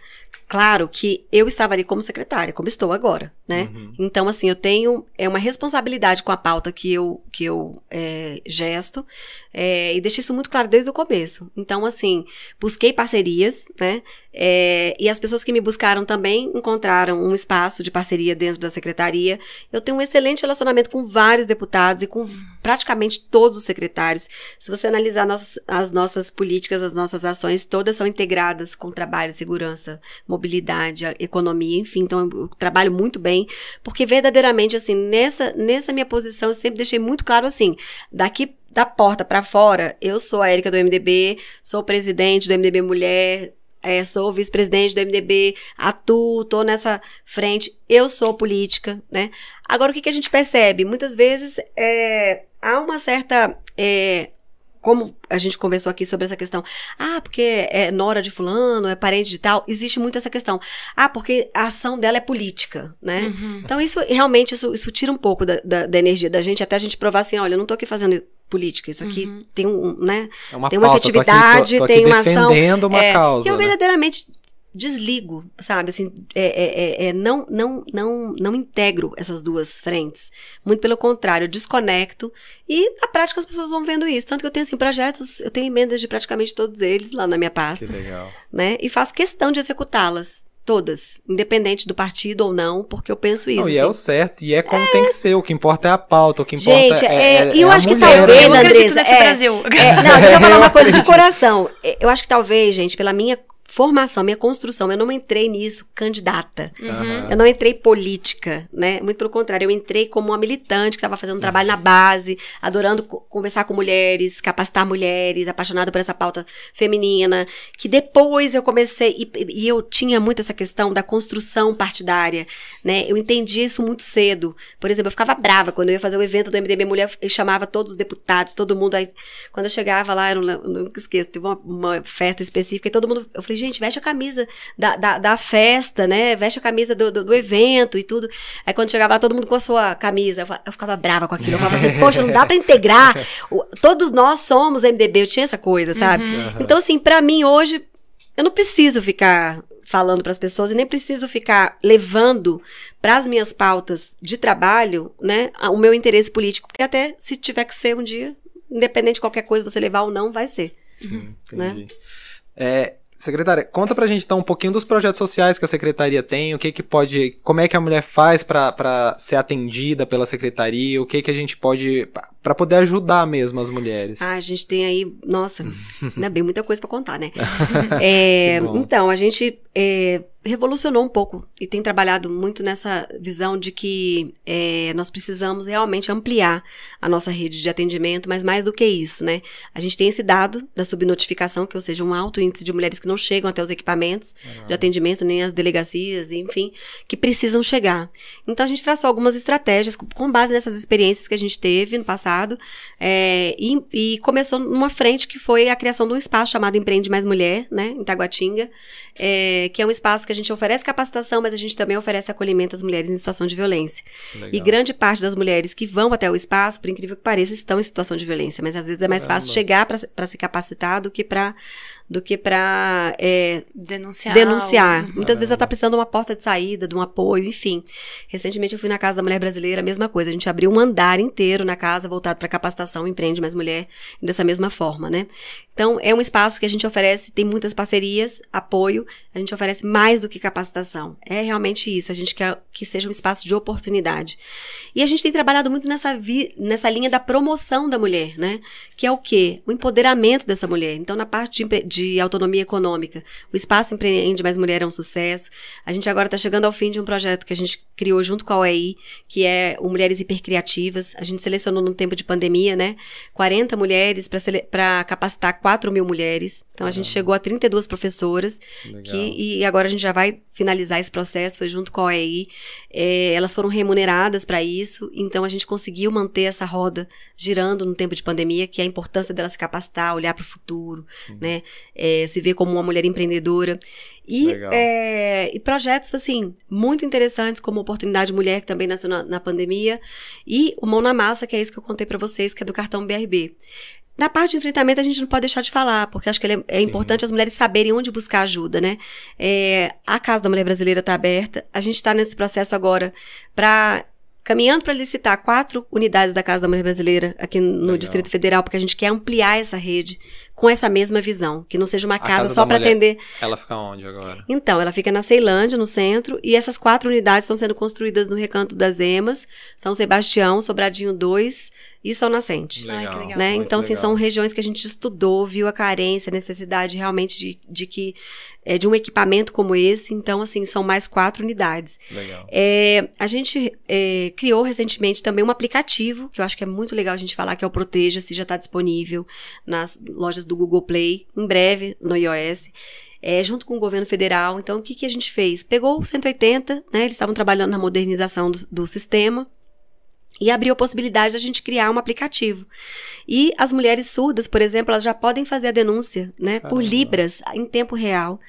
Claro que eu estava ali como secretária, como estou agora, né? Uhum. Então, assim, eu tenho é uma responsabilidade com a pauta que eu, que eu é, gesto é, e deixei isso muito claro desde o começo. Então, assim, busquei parcerias, né? É, e as pessoas que me buscaram também encontraram um espaço de parceria dentro da secretaria. Eu tenho um excelente relacionamento com vários deputados e com praticamente todos os secretários. Se você analisar nossas, as nossas políticas, as nossas ações, todas são integradas com trabalho, segurança, mobilidade, economia, enfim. Então, eu trabalho muito bem, porque verdadeiramente, assim, nessa, nessa minha posição, eu sempre deixei muito claro assim, daqui da porta para fora, eu sou a Érica do MDB, sou presidente do MDB Mulher, é, sou vice-presidente do MDB, atuo, tô nessa frente, eu sou política, né? Agora, o que, que a gente percebe? Muitas vezes é, há uma certa. É, como a gente conversou aqui sobre essa questão, ah, porque é nora de fulano, é parente de tal, existe muito essa questão. Ah, porque a ação dela é política, né? Uhum. Então, isso realmente, isso, isso tira um pouco da, da, da, energia da gente, até a gente provar assim, olha, eu não tô aqui fazendo política, isso aqui Uhum. tem um, né? É uma tem uma pauta, tô aqui- efetividade, tô- tô aqui tem uma ação. defendendo uma é, causa. que eu né? verdadeiramente desligo, sabe? Assim, é, é, é, é, não, não, não, não integro essas duas frentes. Muito pelo contrário, eu desconecto e na prática as pessoas vão vendo isso. Tanto que eu tenho assim, projetos, eu tenho emendas de praticamente todos eles lá na minha pasta, Que legal. né? E faço questão de executá-las. Todas, independente do partido ou não, porque eu penso isso. Não, e é assim. o certo, e é como tem que ser. O que importa é a pauta, o que importa Gente, é, é- é, e eu é a acho que mulher, talvez, eu né? acredito nesse é, Brasil. É, não, deixa eu falar uma coisa do acredito. coração. É, Eu acho que talvez, gente, pela minha formação, minha construção, eu não entrei nisso candidata. Aham. Eu não entrei política, né? Muito pelo contrário, eu entrei como uma militante que estava fazendo um trabalho na base, adorando co- conversar com mulheres, capacitar mulheres, apaixonada por essa pauta feminina, que depois eu comecei, e, e eu tinha muito essa questão da construção partidária, né? Eu entendi isso muito cedo. Por exemplo, eu ficava brava quando eu ia fazer o evento do MDB Mulher e chamava todos os deputados, todo mundo. Aí, quando eu chegava lá, eu não, lem- nunca esqueço, teve uma, uma festa específica e todo mundo. Eu falei, gente, veste a camisa da, da, da festa, né? Veste a camisa do, do, do evento e tudo. Aí quando chegava lá, todo mundo com a sua camisa. Eu, eu ficava brava com aquilo. Eu falava assim, poxa, não dá pra integrar. O- todos nós somos MDB. Eu tinha essa coisa, sabe? Então, assim, pra mim hoje, eu não preciso ficar falando para as pessoas e nem preciso ficar levando para as minhas pautas de trabalho, né, o meu interesse político, porque até se tiver que ser um dia, independente de qualquer coisa você levar ou não, vai ser. Sim, né? entendi. É, secretária, conta pra gente então um pouquinho dos projetos sociais que a secretaria tem, o que que pode, como é que a mulher faz pra- pra ser atendida pela secretaria, o que que a gente pode pra poder ajudar mesmo as mulheres. Ah, a gente tem aí, nossa, ainda bem muita coisa para contar, né? É, então, a gente é, revolucionou um pouco e tem trabalhado muito nessa visão de que é, nós precisamos realmente ampliar a nossa rede de atendimento, mas mais do que isso, né? A gente tem esse dado da subnotificação, que ou seja, um alto índice de mulheres que não chegam até os equipamentos de atendimento, nem as delegacias, enfim, que precisam chegar. Então a gente traçou algumas estratégias com- com base nessas experiências que a gente teve no passado é, e, e começou numa frente que foi a criação de um espaço chamado Empreende Mais Mulher, né, em Taguatinga, é, que é um espaço que a gente oferece capacitação, mas a gente também oferece acolhimento às mulheres em situação de violência. Legal. E grande parte das mulheres que vão até o espaço, por incrível que pareça, estão em situação de violência, mas às vezes é mais fácil Caramba. chegar para se capacitar do que para do que para Denunciar. denunciar. Uhum. Muitas vezes ela tá precisando de uma porta de saída, de um apoio, enfim. Recentemente eu fui na Casa da Mulher Brasileira, a mesma coisa. A gente abriu um andar inteiro na casa voltado para capacitação, empreende mais mulher, dessa mesma forma, né? Então, é um espaço que a gente oferece, tem muitas parcerias, apoio, a gente oferece mais do que capacitação. É realmente isso, a gente quer que seja um espaço de oportunidade. E a gente tem trabalhado muito nessa, vi, nessa linha da promoção da mulher, né? Que é o quê? O empoderamento dessa mulher. Então, na parte de, de autonomia econômica, o Espaço Empreende Mais Mulher é um sucesso. A gente agora está chegando ao fim de um projeto que a gente criou junto com a OEI, que é o Mulheres Hipercriativas. A gente selecionou num tempo de pandemia, né? 40 mulheres para capacitar 4 mil mulheres. Então, a gente chegou a 32 professoras. Legal. Que, e agora a gente já vai finalizar esse processo, foi junto com a OEI. É, elas foram remuneradas para isso, então a gente conseguiu manter essa roda girando no tempo de pandemia, que é a importância dela se capacitar, olhar para o futuro, né? É, se ver como uma mulher empreendedora. E, é, e projetos, assim, muito interessantes, como Oportunidade Mulher, que também nasceu na, na pandemia, e o Mão na Massa, que é isso que eu contei para vocês, que é do cartão BRB. Na parte de enfrentamento, a gente não pode deixar de falar, porque acho que é, é importante as mulheres saberem onde buscar ajuda, né? É, a Casa da Mulher Brasileira está aberta. A gente está nesse processo agora para caminhando para licitar quatro unidades da Casa da Mulher Brasileira aqui no Legal. Distrito Federal, porque a gente quer ampliar essa rede com essa mesma visão, que não seja uma casa, casa só para atender. Ela fica onde agora? Então, ela fica na Ceilândia, no centro, e essas quatro unidades estão sendo construídas no Recanto das Emas, São Sebastião, Sobradinho 2 e São Nascente. Legal. Ai, que legal. Né? Então, assim, são regiões que a gente estudou, viu a carência, a necessidade realmente de, de que é, de um equipamento como esse. Então, assim, são mais quatro unidades. Legal. É, a gente é, criou recentemente também um aplicativo, que eu acho que é muito legal a gente falar, que é o Proteja-se, já está disponível nas lojas do Google Play, em breve no iOS. É, junto com o governo federal. Então, o que, que a gente fez? Pegou o 180, né? Eles estavam trabalhando na modernização do, do sistema e abriu a possibilidade da gente criar um aplicativo. E as mulheres surdas, por exemplo, elas já podem fazer a denúncia, né, Caramba. por libras em tempo real.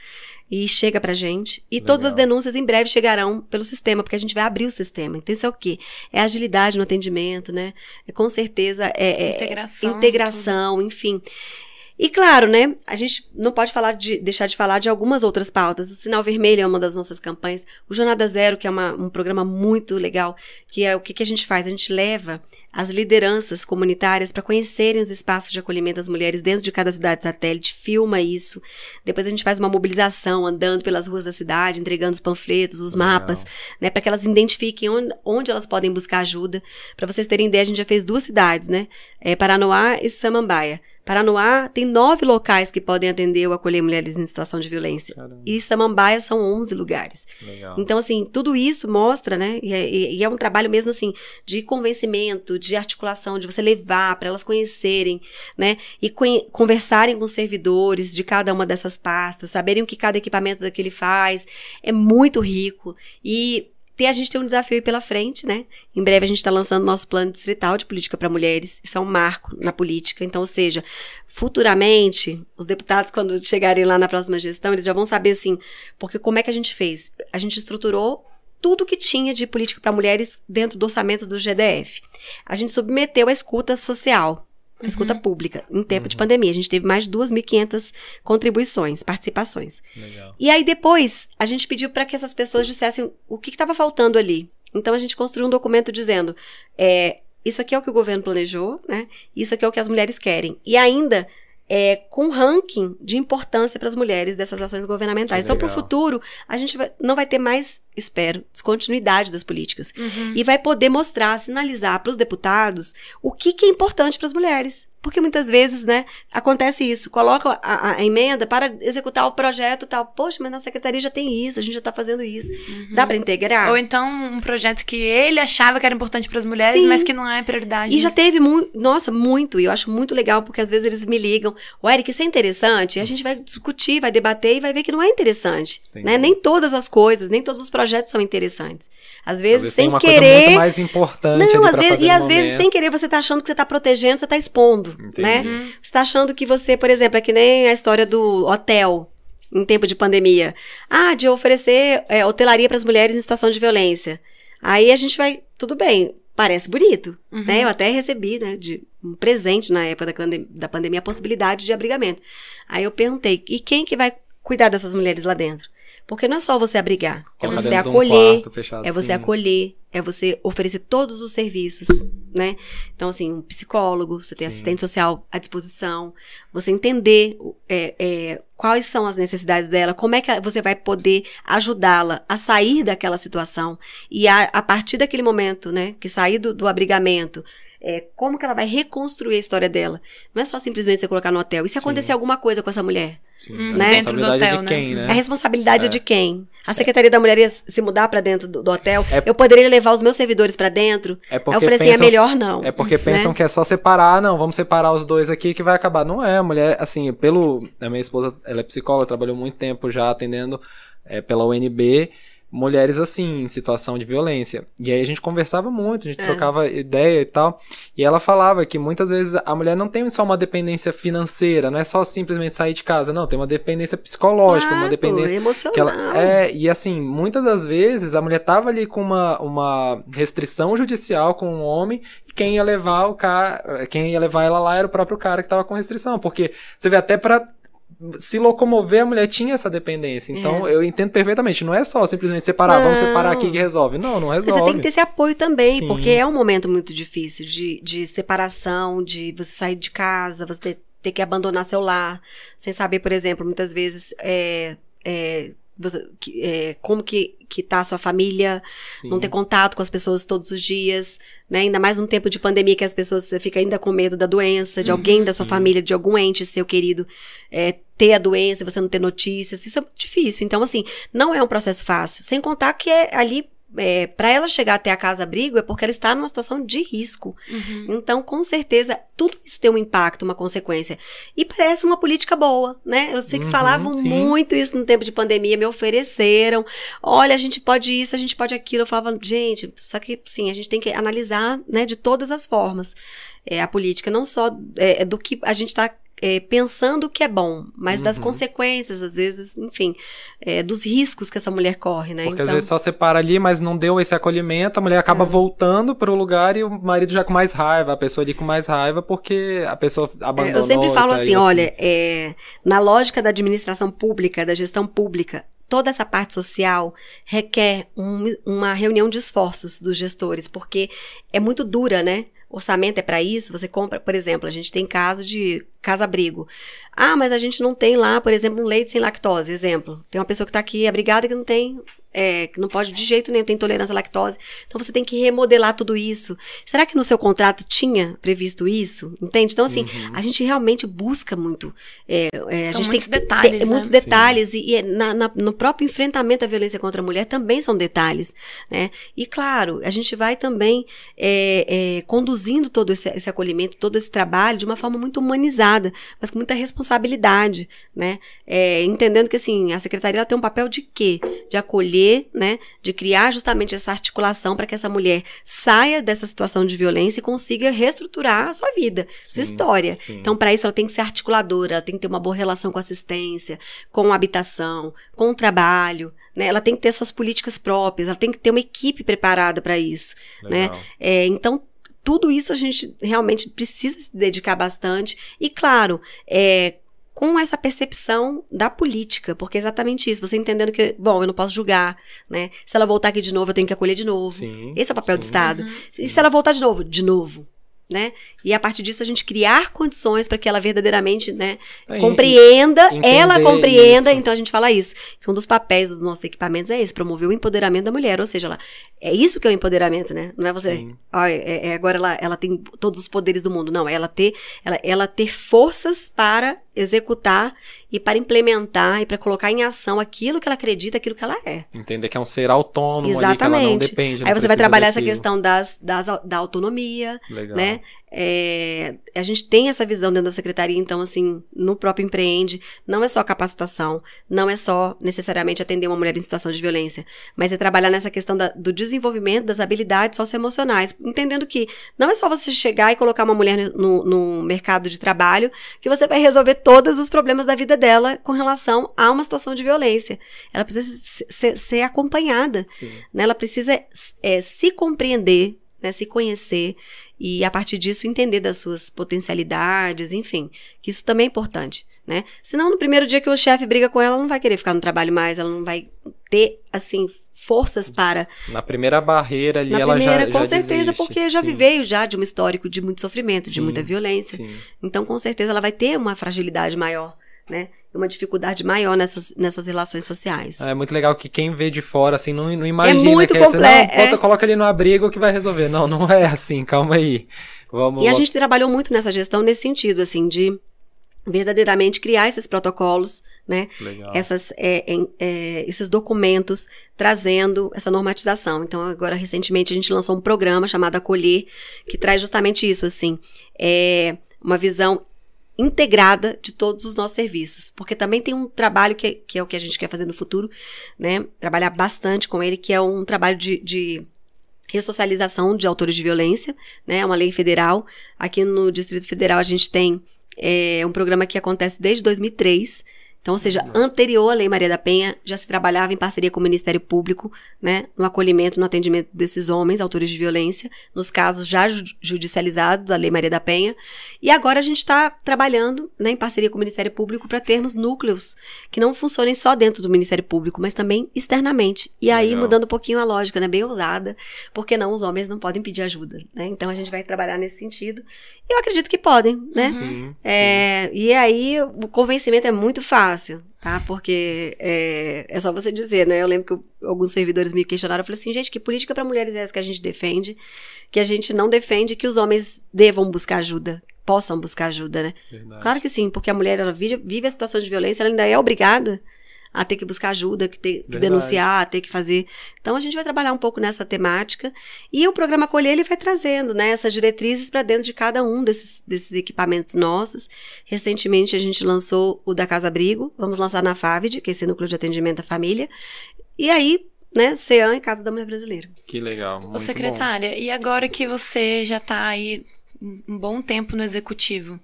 E chega pra gente. E Legal. todas as denúncias em breve chegarão pelo sistema, porque a gente vai abrir o sistema. Então, isso é o quê? É agilidade no atendimento, né? É, com certeza é, é integração, integração enfim. E claro, né, a gente não pode falar de, deixar de falar de algumas outras pautas. O Sinal Vermelho é uma das nossas campanhas. O Jornada Zero, que é uma, um programa muito legal, que é o que, que a gente faz? A gente leva as lideranças comunitárias para conhecerem os espaços de acolhimento das mulheres dentro de cada cidade satélite, filma isso. Depois a gente faz uma mobilização andando pelas ruas da cidade, entregando os panfletos, os legal. mapas, né, para que elas identifiquem onde, onde elas podem buscar ajuda. Para vocês terem ideia, a gente já fez duas cidades, né? É, Paranoá e Samambaia. Paranoá tem nove locais que podem atender ou acolher mulheres em situação de violência. Caramba. E Samambaia são onze lugares. Legal. Então, assim, tudo isso mostra, né? E é, e é, um trabalho mesmo, assim, de convencimento, de articulação, de você levar para elas conhecerem, né? E conversarem com os servidores de cada uma dessas pastas, saberem o que cada equipamento daquele faz. É muito rico. E ter, a gente tem um desafio aí pela frente, né? Em breve a gente está lançando nosso plano distrital de política para mulheres. Isso é um marco na política. Então, ou seja, futuramente, os deputados, quando chegarem lá na próxima gestão, eles já vão saber assim, porque como é que a gente fez? A gente estruturou tudo que tinha de política para mulheres dentro do orçamento do GDF. A gente submeteu a escuta social a escuta uhum. pública, em tempo uhum. de pandemia. A gente teve mais de 2.500 contribuições, participações. Legal. E aí depois, a gente pediu para que essas pessoas dissessem o que estava faltando ali. Então a gente construiu um documento dizendo: é, isso aqui é o que o governo planejou, né? Isso aqui é o que as mulheres querem. E ainda é, com ranking de importância para as mulheres dessas ações governamentais. então, para o futuro, a gente vai, não vai ter mais, espero, descontinuidade das políticas. Uhum. E vai poder mostrar, sinalizar para os deputados o que, que é importante para as mulheres. Porque muitas vezes, né, acontece isso. Coloca a, a, emenda para executar o projeto tal. Poxa, mas na secretaria já tem isso, a gente já está fazendo isso. Uhum. Dá para integrar? Ou então um projeto que ele achava que era importante para as mulheres, Sim. mas que não é prioridade. E já teve muito, nossa, muito. E eu acho muito legal, porque às vezes eles me ligam, o Eric, isso é interessante? E a gente vai discutir, vai debater e vai ver que não é interessante. Né? Nem todas as coisas, nem todos os projetos são interessantes. Às vezes, às vezes sem querer. muito mais importante. Não, às vezes, e às momento. vezes, sem querer, você está achando que você está protegendo, você está expondo. Entendi. né? Uhum. Você tá achando que você, por exemplo, é que nem a história do hotel em tempo de pandemia. Ah, de oferecer é, hotelaria para as mulheres em situação de violência. Aí a gente vai, tudo bem, parece bonito, uhum. né? Eu até recebi, né, de um presente na época da, da pandemia a possibilidade de abrigamento. Aí eu perguntei, e quem que vai cuidar dessas mulheres lá dentro? Porque não é só você abrigar, é você acolher, um fechado, é você sim. acolher, é você oferecer todos os serviços, né? Então, assim, um psicólogo, você tem sim. assistente social à disposição, você entender é, é, quais são as necessidades dela, como é que você vai poder ajudá-la a sair daquela situação e a, a partir daquele momento, né, que sair do, do abrigamento, é, como que ela vai reconstruir a história dela. Não é só simplesmente você colocar no hotel. E se acontecer Sim. alguma coisa com essa mulher? Sim. Né? A responsabilidade hotel, é de quem, né? A responsabilidade é, é de quem? A Secretaria da Mulher ia se mudar para dentro do, do hotel. É, eu poderia levar os meus servidores para dentro. É porque eu falei pensam, assim, é melhor não. É porque pensam né? que é só separar, não, vamos separar os dois aqui que vai acabar. Não é, a mulher, assim, pelo... A minha esposa, ela é psicóloga, trabalhou muito tempo já atendendo é, pela UNB mulheres assim, em situação de violência. E aí a gente conversava muito, a gente É. trocava ideia e tal. E ela falava que muitas vezes a mulher não tem só uma dependência financeira, não é só simplesmente sair de casa, não, tem uma dependência psicológica, uma Claro, dependência emocional. que ela, é, e assim, muitas das vezes a mulher tava ali com uma, uma restrição judicial com um homem e quem ia levar o cara, quem ia levar ela lá era o próprio cara que tava com restrição, porque você vê até pra se locomover a mulher tinha essa dependência. Então eu entendo perfeitamente, não é só simplesmente separar, vamos Não. separar aqui que resolve. Não, não resolve. Você tem que ter esse apoio também, Sim. porque é um momento muito difícil de, de separação, de você sair de casa, você ter, ter que abandonar seu lar, sem saber, por exemplo, muitas vezes é, é, você- é, como que, que tá a sua família, Sim. não ter contato com as pessoas todos os dias, né? Ainda mais num tempo de pandemia que as pessoas você fica ainda com medo da doença, de alguém da sua família, de algum ente seu querido é, ter a doença, e você não ter notícias. Isso é difícil. Então, assim, não é um processo fácil. Sem contar que é ali. É, para ela chegar até a casa abrigo é porque ela está numa situação de risco. Uhum. Então, com certeza, tudo isso tem um impacto, uma consequência. E parece uma política boa, né? Eu sei que Uhum, falavam sim. muito isso no tempo de pandemia, me ofereceram. Olha, a gente pode isso, a gente pode aquilo. Eu falava, gente, só que sim, a gente tem que analisar, né, de todas as formas. É, a política, não só é, do que a gente está pensando que é bom, mas das Uhum. consequências, às vezes, enfim, é, dos riscos que essa mulher corre, né? Porque às vezes só separa ali, mas não deu esse acolhimento, a mulher acaba voltando pro lugar e o marido já com mais raiva, a pessoa ali com mais raiva porque a pessoa É, abandonou. Eu sempre falo saiu assim, olha, é, na lógica da administração pública, da gestão pública, toda essa parte social requer um- uma reunião de esforços dos gestores, porque é muito dura, né? Orçamento é para isso, você compra, por exemplo, a gente tem caso de casa-abrigo. Ah, mas a gente não tem lá, por exemplo, um leite sem lactose, exemplo. Tem uma pessoa que tá aqui abrigada que não tem, é, que não pode de jeito nenhum, tem intolerância à lactose. Então você tem que remodelar tudo isso. Será que no seu contrato tinha previsto isso? Entende? Então, assim, Uhum. a gente realmente busca muito. é, é, a São gente muitos tem detalhes, tem né? muitos detalhes e, e é na- na- no próprio enfrentamento à violência contra a mulher também são detalhes, né? E claro, a gente vai também é, é, conduzindo todo esse, esse acolhimento, todo esse trabalho de uma forma muito humanizada, mas com muita responsabilidade, né? É, entendendo que assim a secretaria ela tem um papel de quê? De acolher, né? De criar justamente essa articulação para que essa mulher saia dessa situação de violência e consiga reestruturar a sua vida, sua Sim, história. sim. Então, para isso, ela tem que ser articuladora, ela tem que ter uma boa relação com assistência, com habitação, com o trabalho, né? Ela tem que ter suas políticas próprias, ela tem que ter uma equipe preparada para isso, né? Legal. É, então, tudo isso a gente realmente precisa se dedicar bastante. E, claro, é, com essa percepção da política, porque é exatamente isso. Você entendendo que, bom, eu não posso julgar, né? Se ela voltar aqui de novo, eu tenho que acolher de novo. Sim, Esse é o papel do sim. Estado. Uhum. E se ela voltar de novo? De novo. Né? E a partir disso a gente criar condições para que ela verdadeiramente, né, É, compreenda, entender ela compreenda, isso. então a gente fala isso, que um dos papéis dos nossos equipamentos é esse, promover o empoderamento da mulher, ou seja, ela, é isso que é o empoderamento, né? Não é você, ó, é, é agora ela, ela tem todos os poderes do mundo, não, é ela ter, ela, ela ter forças para executar e para implementar e para colocar em ação aquilo que ela acredita, aquilo que ela é. Entender que é um ser autônomo ali, que ela não Exatamente. depende. não Aí você vai trabalhar essa daquilo. questão das, das, da autonomia, Legal. né? É, a gente tem essa visão dentro da secretaria, então, assim, no próprio empreende, não é só capacitação, não é só necessariamente atender uma mulher em situação de violência, mas é trabalhar nessa questão da- do desenvolvimento das habilidades socioemocionais, entendendo que não é só você chegar e colocar uma mulher no, no mercado de trabalho que você vai resolver todos os problemas da vida dela com relação a uma situação de violência. Ela precisa se- ser, ser acompanhada né? Ela precisa é, se compreender, né? se conhecer e a partir disso entender das suas potencialidades, enfim, que isso também é importante, né? Senão no primeiro dia que o chefe briga com ela, ela não vai querer ficar no trabalho mais, ela não vai ter assim forças para Na primeira barreira ali, na ela primeira, já com já certeza, desiste. porque já Sim. viveu já de um histórico de muito sofrimento, de Sim, muita violência. Sim. Então, com certeza, ela vai ter uma fragilidade maior, né? Uma dificuldade maior nessas, nessas relações sociais. É muito legal que quem vê de fora, assim, não, não imagina muito que aí você, não, bota, é. coloca ali no abrigo que vai resolver. Não, não é assim, calma aí. Vamos E a gente trabalhou muito nessa gestão nesse sentido, assim, de verdadeiramente criar esses protocolos, né? Legal. Essas, é, em- é, esses documentos trazendo essa normatização. Então, agora, recentemente, a gente lançou um programa chamado Acolher, que traz justamente isso, assim, é, uma visão integrada de todos os nossos serviços, porque também tem um trabalho que, é, que é o que a gente quer fazer no futuro, né? Trabalhar bastante com ele, que é um trabalho de, de ressocialização de autores de violência, né? É uma lei federal. Aqui no Distrito Federal a gente tem é, um programa que acontece desde 2003, então, ou seja, anterior à Lei Maria da Penha, já se trabalhava em parceria com o Ministério Público, né, no acolhimento, no atendimento desses homens, autores de violência, nos casos já judicializados, a Lei Maria da Penha. E agora a gente está trabalhando, né, em parceria com o Ministério Público para termos núcleos que não funcionem só dentro do Ministério Público, mas também externamente. E aí, Legal. mudando um pouquinho a lógica, né, bem ousada, porque não, os homens não podem pedir ajuda, né? Então a gente vai trabalhar nesse sentido. E eu acredito que podem, né? Sim, é, sim. E aí, o convencimento é muito fácil fácil, tá? Porque é, é só você dizer, né? Eu lembro que alguns servidores me questionaram. Eu falei assim, gente, que política para mulheres é essa que a gente defende? Que a gente não defende que os homens devam buscar ajuda, possam buscar ajuda, né? Verdade. Claro que sim, porque a mulher ela vive, vive a situação de violência, ela ainda é obrigada a ter que buscar ajuda, que ter que denunciar, a ter que fazer. Então a gente vai trabalhar um pouco nessa temática e o programa Colher ele vai trazendo, né, essas diretrizes para dentro de cada um desses, desses equipamentos nossos. Recentemente a gente lançou o da Casa Abrigo, vamos lançar na FAVID, que é esse núcleo de atendimento à família. E aí né, CEAM e Casa da Mulher Brasileira. Que legal. Muito Ô, secretária, bom. e agora que você já está aí um bom tempo no executivo,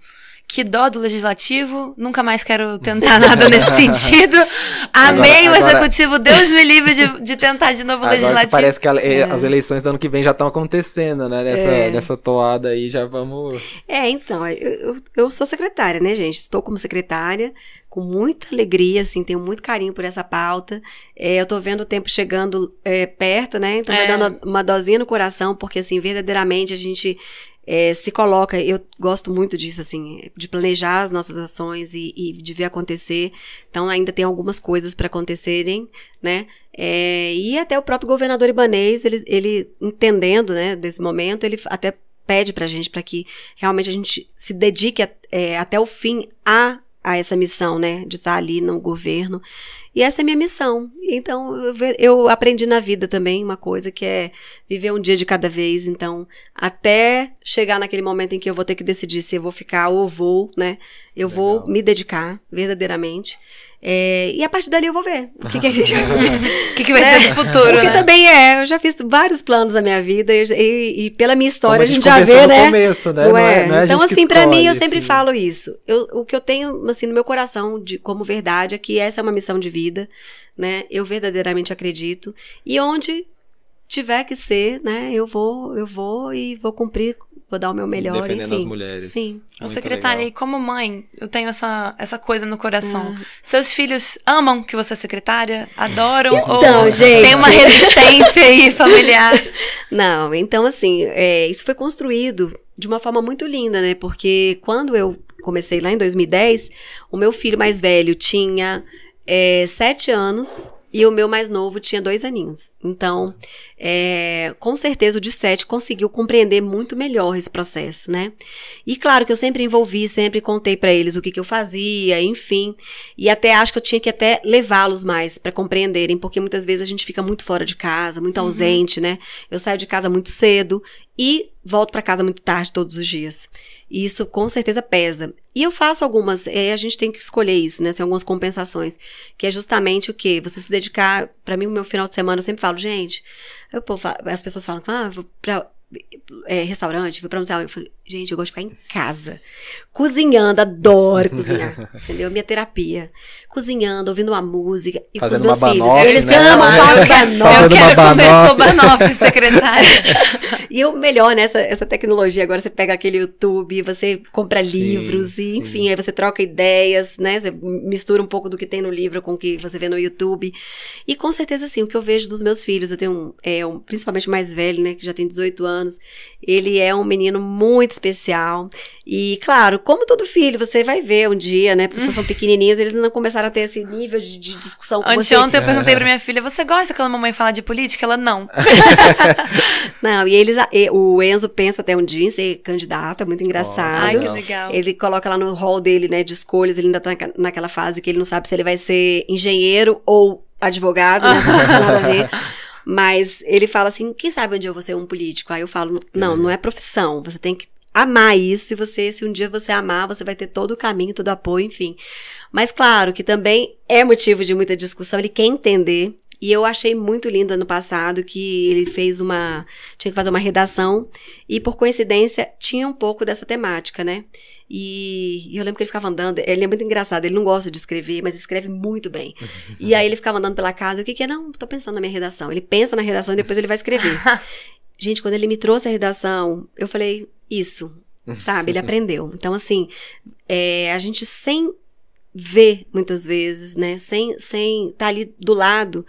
que dó do legislativo, nunca mais quero tentar nada nesse sentido. Amei agora, o executivo, Deus me livre de, de tentar de novo o legislativo. Parece que a, é. as eleições do ano que vem já estão acontecendo, né? Nessa, é. nessa toada aí já vamos. É, então, eu, eu sou secretária, né, gente? Estou como secretária com muita alegria, assim, tenho muito carinho por essa pauta. É, eu tô vendo o tempo chegando é, perto, né? Então é. vai dando uma dosinha no coração, porque, assim, verdadeiramente a gente é, se coloca, eu gosto muito disso, assim, de planejar as nossas ações e, e de ver acontecer. Então, ainda tem algumas coisas para acontecerem, né? É, e até o próprio governador Ibanês, ele, ele entendendo, né, desse momento, ele até pede pra gente para que realmente a gente se dedique a, é, até o fim a a essa missão, né, de estar ali no governo. E essa é a minha missão. Então, eu, eu, aprendi na vida também uma coisa que é viver um dia de cada vez. Então, até chegar naquele momento em que eu vou ter que decidir se eu vou ficar ou vou, né, eu Legal. vou me dedicar verdadeiramente. É, e a partir dali eu vou ver o que, que a gente vai fazer. O que, que vai é, ser do futuro, Porque né? também é, eu já fiz vários planos na minha vida e, e, pela minha história a gente, a gente já vê, né? Começo, né? Não, é, não é então, assim, para mim, eu sempre assim. falo isso. Eu, o que eu tenho, assim, no meu coração de, como verdade é que essa é uma missão de vida, né? Eu verdadeiramente acredito. E onde tiver que ser, né? Eu vou, eu vou e vou cumprir vou dar o meu melhor. Defendendo enfim. as mulheres. Sim. Ô, secretária, legal. e como mãe, eu tenho essa, essa coisa no coração. Ah. Seus filhos amam que você é secretária? Adoram? Então, ou gente. Tem uma resistência aí familiar? Não, então assim, é, isso foi construído de uma forma muito linda, né? Porque quando eu comecei lá em 2010, o meu filho mais velho tinha é, sete anos e o meu mais novo tinha dois aninhos. Então, é, com certeza o de sete conseguiu compreender muito melhor esse processo, né? E claro que eu sempre envolvi, sempre contei para eles o que, que eu fazia, enfim. E até acho que eu tinha que até levá-los mais para compreenderem, porque muitas vezes a gente fica muito fora de casa, muito uhum. ausente, né? Eu saio de casa muito cedo e volto para casa muito tarde todos os dias. E isso com certeza pesa. E eu faço algumas, é, a gente tem que escolher isso, né? Tem algumas compensações, que é justamente o quê? Você se dedicar, para mim, o meu final de semana, eu sempre falo, gente, eu, pô, as pessoas falam, ah, vou pra é, restaurante, fui pra um eu falei, gente, eu gosto de ficar em casa. Cozinhando, adoro cozinhar. entendeu? Minha terapia. Cozinhando, ouvindo uma música. E Fazendo com os meus filhos. Banoff, Eles né? amam, Fazendo banoff. Eu quero comer sobanoff, secretária. e o melhor, né? Essa, essa tecnologia, agora você pega aquele YouTube, você compra Sim, livros, e sim. enfim, aí você troca ideias, né? Você mistura um pouco do que tem no livro com o que você vê no YouTube. E com certeza, assim, o que eu vejo dos meus filhos, eu tenho um, é, um principalmente o mais velho, né? Que já tem 18 anos. Ele é um menino muito especial. E, claro, como todo filho, você vai ver um dia, né? Porque vocês são pequenininhos, eles não começaram a ter esse nível de, de discussão com você. Anteontem eu perguntei pra minha filha, você gosta quando a mamãe fala de política? Ela, não. não, e eles, o Enzo pensa até um dia em ser candidato, é muito engraçado. Ai, que legal. Ele coloca lá no hall dele, né, de escolhas, ele ainda tá naquela fase que ele não sabe se ele vai ser engenheiro ou advogado, né? Nada a ver. Mas ele fala assim: quem sabe onde eu vou ser um político? Aí eu falo: não, não é profissão. Você tem que amar isso, e você, se um dia você amar, você vai ter todo o caminho, todo o apoio, enfim. Mas claro que também é motivo de muita discussão, ele quer entender. E eu achei muito lindo ano passado que ele fez uma. tinha que fazer uma redação, e por coincidência tinha um pouco dessa temática, né? E, e eu lembro que ele ficava andando, ele é muito engraçado, ele não gosta de escrever, mas escreve muito bem. e aí ele ficava andando pela casa, o que que é? Não, tô pensando na minha redação. Ele pensa na redação e depois ele vai escrever. Gente, quando ele me trouxe a redação, eu falei, isso, sabe? Ele aprendeu. Então, assim, é, a gente sem ver muitas vezes, né? Sem sem estar tá ali do lado,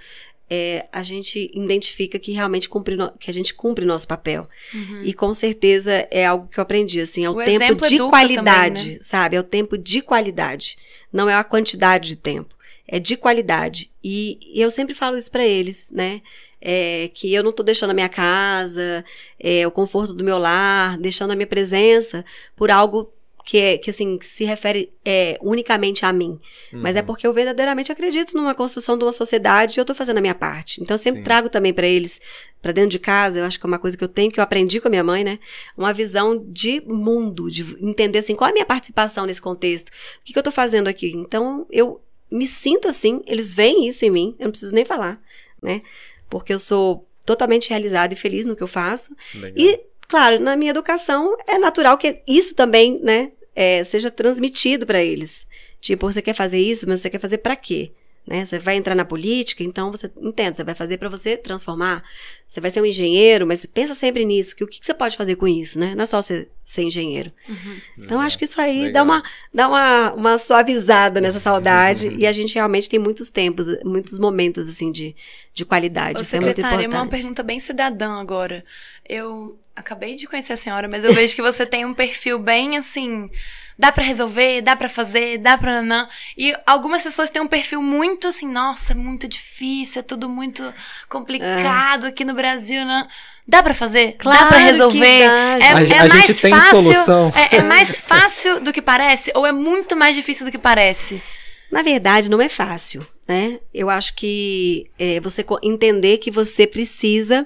é, a gente identifica que realmente cumpre no, que a gente cumpre nosso papel. Uhum. E com certeza é algo que eu aprendi, assim, é o, o tempo de qualidade, também, né? sabe? É o tempo de qualidade. Não é a quantidade de tempo. É de qualidade. E, e eu sempre falo isso para eles, né? É, que eu não tô deixando a minha casa, é, o conforto do meu lar, deixando a minha presença por algo que, é, que assim, se refere é, unicamente a mim. Uhum. Mas é uhum. porque eu verdadeiramente acredito numa construção de uma sociedade e eu estou fazendo a minha parte. Então eu sempre Sim. trago também para eles, para dentro de casa, eu acho que é uma coisa que eu tenho, que eu aprendi com a minha mãe, né? Uma visão de mundo, de entender assim, qual é a minha participação nesse contexto? O que, que eu estou fazendo aqui? Então eu me sinto assim, eles veem isso em mim, eu não preciso nem falar, né? Porque eu sou totalmente realizada e feliz no que eu faço. Legal. E Claro, na minha educação é natural que isso também, né, é, seja transmitido para eles. Tipo, você quer fazer isso, mas você quer fazer para quê? Né? Você vai entrar na política, então você entende, você vai fazer para você transformar. Você vai ser um engenheiro, mas pensa sempre nisso, que o que, que você pode fazer com isso, né? Não é só ser, ser engenheiro. Uhum. Então, acho que isso aí dá, uma, dá uma, uma suavizada nessa saudade uhum. e a gente realmente tem muitos tempos, muitos momentos, assim, de, de qualidade. Ô, isso é muito importante. uma pergunta bem cidadã agora. Eu acabei de conhecer a senhora, mas eu vejo que você tem um perfil bem assim. Dá para resolver, dá para fazer, dá pra não. E algumas pessoas têm um perfil muito assim, nossa, é muito difícil, é tudo muito complicado é. aqui no Brasil, né? Dá para fazer? Claro dá para resolver? É, a, é a mais gente fácil, solução. É, é mais fácil do que parece ou é muito mais difícil do que parece? Na verdade, não é fácil, né? Eu acho que é, você entender que você precisa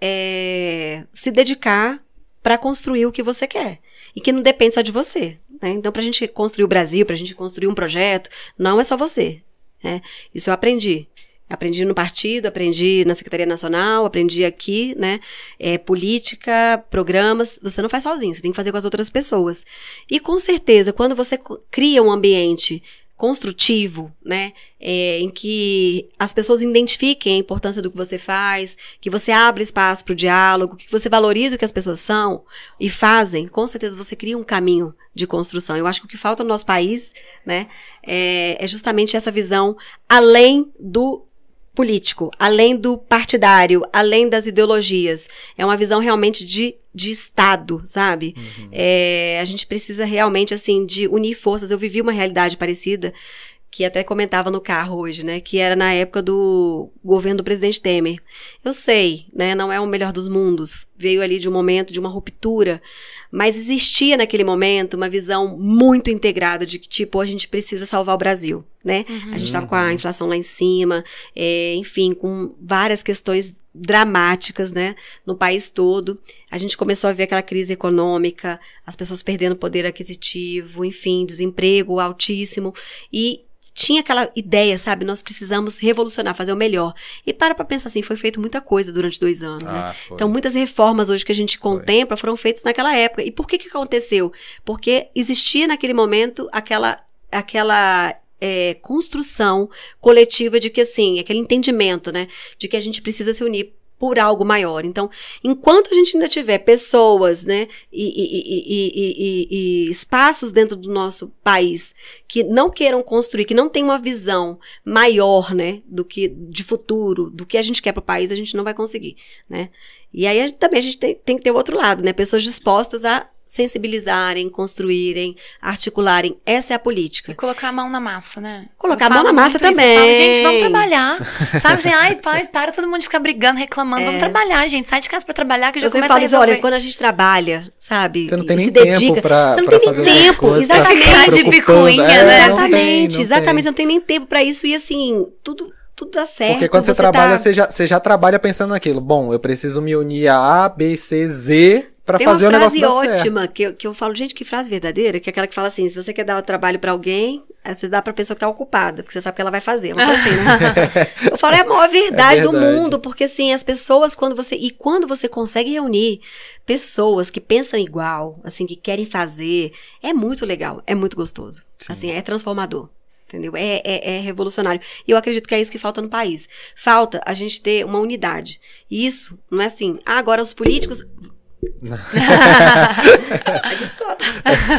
é, se dedicar para construir o que você quer. E que não depende só de você. Né? Então, para a gente construir o Brasil, para a gente construir um projeto, não é só você. Né? Isso eu aprendi. Aprendi no partido, aprendi na Secretaria Nacional, aprendi aqui, né? É, política, programas, você não faz sozinho, você tem que fazer com as outras pessoas. E com certeza, quando você cria um ambiente construtivo, né? É, em que as pessoas identifiquem a importância do que você faz, que você abre espaço para o diálogo, que você valorize o que as pessoas são e fazem, com certeza você cria um caminho de construção. Eu acho que o que falta no nosso país, né, é, é justamente essa visão além do político, além do partidário, além das ideologias. É uma visão realmente de, de Estado, sabe? Uhum. É, a gente precisa realmente, assim, de unir forças. Eu vivi uma realidade parecida que até comentava no carro hoje, né? Que era na época do governo do presidente Temer. Eu sei, né? Não é o melhor dos mundos. Veio ali de um momento de uma ruptura, mas existia naquele momento uma visão muito integrada de que, tipo, a gente precisa salvar o Brasil, né? Uhum. A gente estava com a inflação lá em cima, é, enfim, com várias questões dramáticas, né, no país todo. A gente começou a ver aquela crise econômica, as pessoas perdendo poder aquisitivo, enfim, desemprego altíssimo e tinha aquela ideia, sabe? Nós precisamos revolucionar, fazer o melhor. E para pra pensar assim, foi feito muita coisa durante dois anos, né? ah, né? Então, muitas reformas hoje que a gente contempla foi. foram feitas naquela época. E por que que aconteceu? Porque existia naquele momento aquela, aquela é, construção coletiva de que, assim, aquele entendimento, né? De que a gente precisa se unir por algo maior. Então, enquanto a gente ainda tiver pessoas, né, e, e, e, e, espaços dentro do nosso país que não queiram construir, que não tem uma visão maior, né, do que de futuro, do que a gente quer para o país, a gente não vai conseguir, né. E aí também a gente tem, tem que ter o outro lado, né, pessoas dispostas a sensibilizarem, construírem, articularem. Essa é a política. E colocar a mão na massa, né? Colocar a mão na massa também. Falo, gente, vamos trabalhar. Sabe assim, ai, pai, para todo mundo de ficar brigando, reclamando. É. Vamos trabalhar, gente. Sai de casa pra trabalhar que já começa fala, a resolver. Olha, quando a gente trabalha, sabe? Você não tem nem dedica, tempo pra Você não tem nem tempo, exatamente. de picuinha, é, né? Exatamente, tem, exatamente. Você não tem nem tempo pra isso e assim, tudo tudo dá certo. Porque quando você, você trabalha, tá... você, já, você já trabalha pensando naquilo. Bom, eu preciso me unir a A, B, C, Z Tem fazer o uma frase negócio dar certo. ótima que eu, que eu falo, gente, que frase verdadeira, que é aquela que fala assim: se você quer dar o trabalho pra alguém, aí você dá pra pessoa que tá ocupada, porque você sabe que ela vai fazer. Uma coisa assim, né? eu falo, é a maior verdade, do verdade. mundo, porque assim, as pessoas, quando você. E quando você consegue reunir pessoas que pensam igual, assim, que querem fazer, é muito legal, é muito gostoso. Sim. Assim, é transformador. Entendeu? É, é, é revolucionário. E eu acredito que é isso que falta no país. Falta a gente ter uma unidade. E isso não é assim, ah, agora os políticos. Desculpa.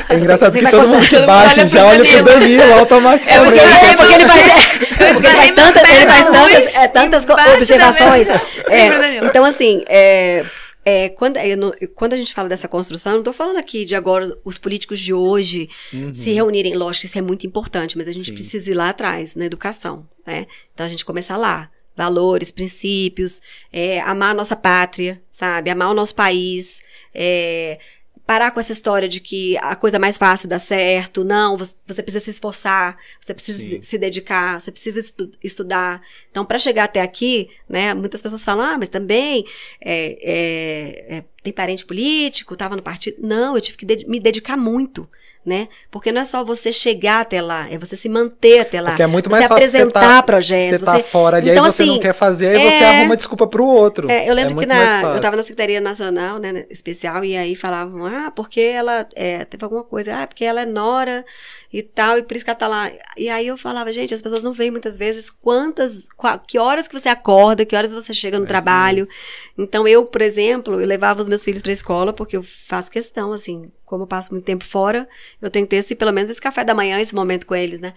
É engraçado Você que todo mundo que olha já olha pro Danilo. Danilo automaticamente. É porque ele faz, é, porque ele faz tantas, ele faz tantas, é, tantas da observações. É, então, assim, é, é, quando, eu não- quando a gente fala dessa construção, eu não tô falando aqui de agora os políticos de hoje se reunirem. Lógico, isso é muito importante, mas a gente Sim. precisa ir lá atrás, na educação, né? Então, a gente começar lá. Valores, princípios, é, amar a nossa pátria, sabe? Amar o nosso país, é, parar com essa história de que a coisa mais fácil dá certo. Não, você, precisa se esforçar, você precisa Sim. se dedicar, você precisa estu- estudar. Então, para chegar até aqui, né, muitas pessoas falam, ah, mas também é, é, é, tem parente político, estava no partido. Não, eu tive que de- me dedicar muito. Né? Porque não é só você chegar até lá, é você se manter até lá. Porque é muito você mais fácil apresentar você tá, projetos. Você tá fora ali, Então, aí você não assim, quer fazer, aí você é- arruma desculpa pro outro. é, eu lembro que muito mais na, eu fácil. tava na Secretaria Nacional, né, especial, e aí falavam, ah, porque ela é, teve alguma coisa, ah, porque ela é nora e tal, e por isso que ela tá lá. E aí eu falava, gente, as pessoas não veem muitas vezes quantas, qua- que horas que você acorda, que horas você chega no É trabalho. Então eu, por exemplo, eu levava os meus filhos pra escola, porque eu faço questão, assim, como eu passo muito tempo fora, eu tenho que ter esse, pelo menos esse café da manhã, esse momento com eles, né?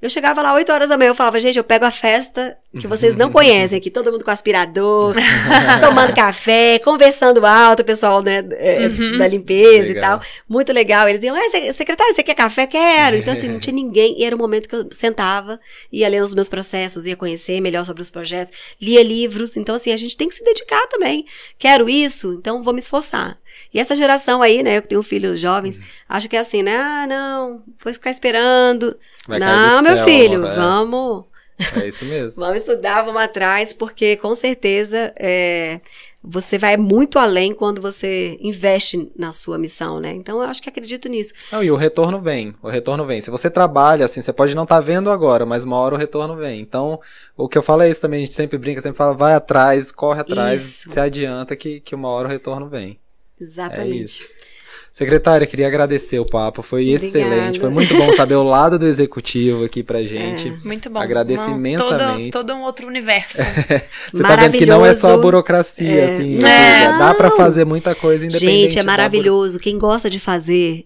Eu chegava lá 8 horas da manhã, eu falava, gente, eu pego a festa que vocês não conhecem aqui, todo mundo com aspirador, tomando café, conversando alto, o pessoal, né, é, da limpeza Legal. e tal. Muito legal. Eles diziam, ah, se- secretário, você quer café? Quero. Então, assim, não tinha ninguém. E era o momento que eu sentava, ia ler os meus processos, ia conhecer melhor sobre os projetos, lia livros. Então, assim, a gente tem que se dedicar também. Quero isso, então vou me esforçar. E essa geração aí, né, eu que tenho filhos jovens, acha que é assim, né? Ah, não, vou ficar esperando. Vai não, meu céu, filho, é. vamos. É isso mesmo. Vamos estudar, vamos atrás, porque com certeza é, você vai muito além quando você investe na sua missão, né? Então eu acho que acredito nisso. Não, e o retorno vem. O retorno vem. Se você trabalha, assim, você pode não estar vendo agora, mas uma hora o retorno vem. Então, o que eu falo é isso também. A gente sempre brinca, sempre fala, vai atrás, corre atrás, Isso. se adianta que, que uma hora o retorno vem. É Exatamente. isso. Secretária, queria agradecer o papo, foi Obrigada. excelente, foi muito bom saber o lado do executivo aqui pra gente. Muito bom. Agradeço Uma- imensamente. Todo, todo um outro universo. Você tá vendo que não é só a burocracia, É. assim, É. dá pra Não. fazer muita coisa independente. Gente, é maravilhoso. Quem gosta de fazer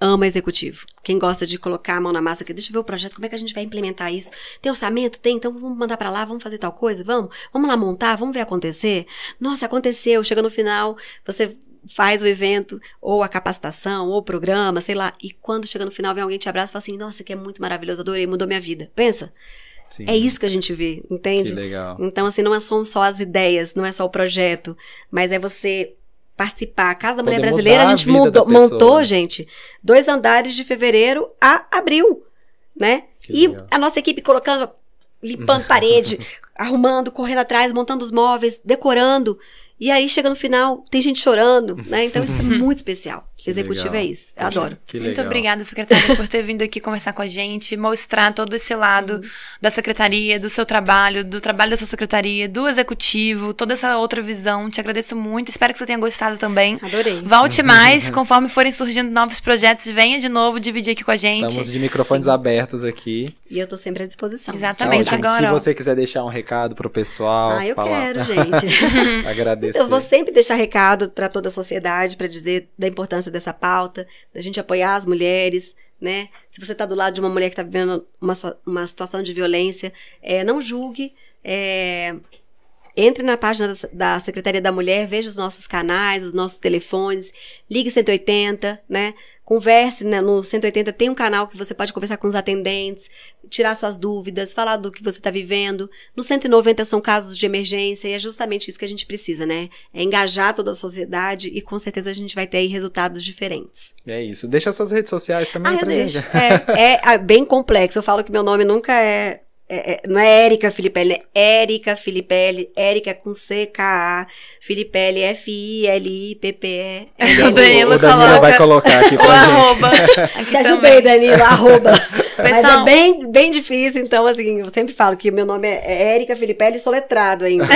ama executivo. Quem gosta de colocar a mão na massa, que deixa eu ver o projeto, como é que a gente vai implementar isso? Tem orçamento? Tem, então vamos mandar pra lá, vamos fazer tal coisa? Vamos? Vamos lá montar, vamos ver acontecer? Nossa, aconteceu, chega no final, você faz o evento, ou a capacitação, ou o programa, sei lá, e quando chega no final, vem alguém te abraça e fala assim, nossa, que é muito maravilhoso, adorei, mudou minha vida. Pensa? Sim, É isso que a gente vê, entende? Que legal. Então, assim, não são só as ideias, não é só o projeto, mas é você participar. A Casa da Mulher Poder Brasileira, a a gente mudou- montou, né? gente, dois andares de fevereiro a abril, né? Que e legal. a nossa equipe colocando, limpando parede, arrumando, correndo atrás, montando os móveis, decorando. E aí, chega no final, tem gente chorando, né? Então, isso é muito especial. Que Executivo legal. é isso. Eu adoro. Que Muito legal. obrigada, secretária, por ter vindo aqui conversar com a gente, mostrar todo esse lado da secretaria, do seu trabalho, do trabalho da sua secretaria, do executivo, toda essa outra visão. Te agradeço muito. Espero que você tenha gostado também. Adorei. Volte mais, conforme forem surgindo novos projetos, venha de novo dividir aqui com a gente. Estamos de microfones abertos aqui. E eu tô sempre à disposição. Exatamente. Tchau, agora, Se você quiser deixar um recado pro pessoal, Ah, eu falar, quero, gente. agradecer. Eu vou sempre deixar recado para toda a sociedade para dizer da importância dessa pauta, da gente apoiar as mulheres, né? Se você está do lado de uma mulher que está vivendo uma, uma situação de violência, é, não julgue. é, entre na página da Secretaria da Mulher, veja os nossos canais, os nossos telefones, ligue 180, né? Converse né, no 180, tem um canal que você pode conversar com os atendentes, tirar suas dúvidas, falar do que você está vivendo. No 190 são casos de emergência e é justamente isso que a gente precisa, né? É engajar toda a sociedade e com certeza a gente vai ter aí resultados diferentes. É isso. Deixa suas redes sociais também Ah, pra gente. É, é, ah, bem complexo. Eu falo que meu nome nunca é, é, é, não é Érica Filipelli, é Érica Filipelli, Érica com C-K-A, Filipelli, F-I-L-I-P-P-E. O Danilo o Danilo coloca vai colocar aqui o pra gente. arroba. Te ajudei. Danilo, arroba. Mas é bem, bem difícil, então, assim, eu sempre falo que meu nome é Érica Filipelli soletrado ainda.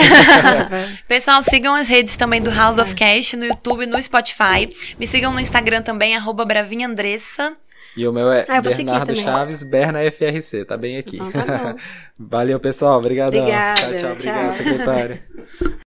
Pessoal, sigam as redes também do House of Cash no YouTube, no Spotify. Me sigam no Instagram também, arroba Bravinha Andressa. E o meu é Ah, Bernardo. Chaves, Berna FRC, tá bem aqui. Então tá. Valeu, pessoal. Obrigadão. Obrigada, Tchau, tchau. Obrigado, secretário.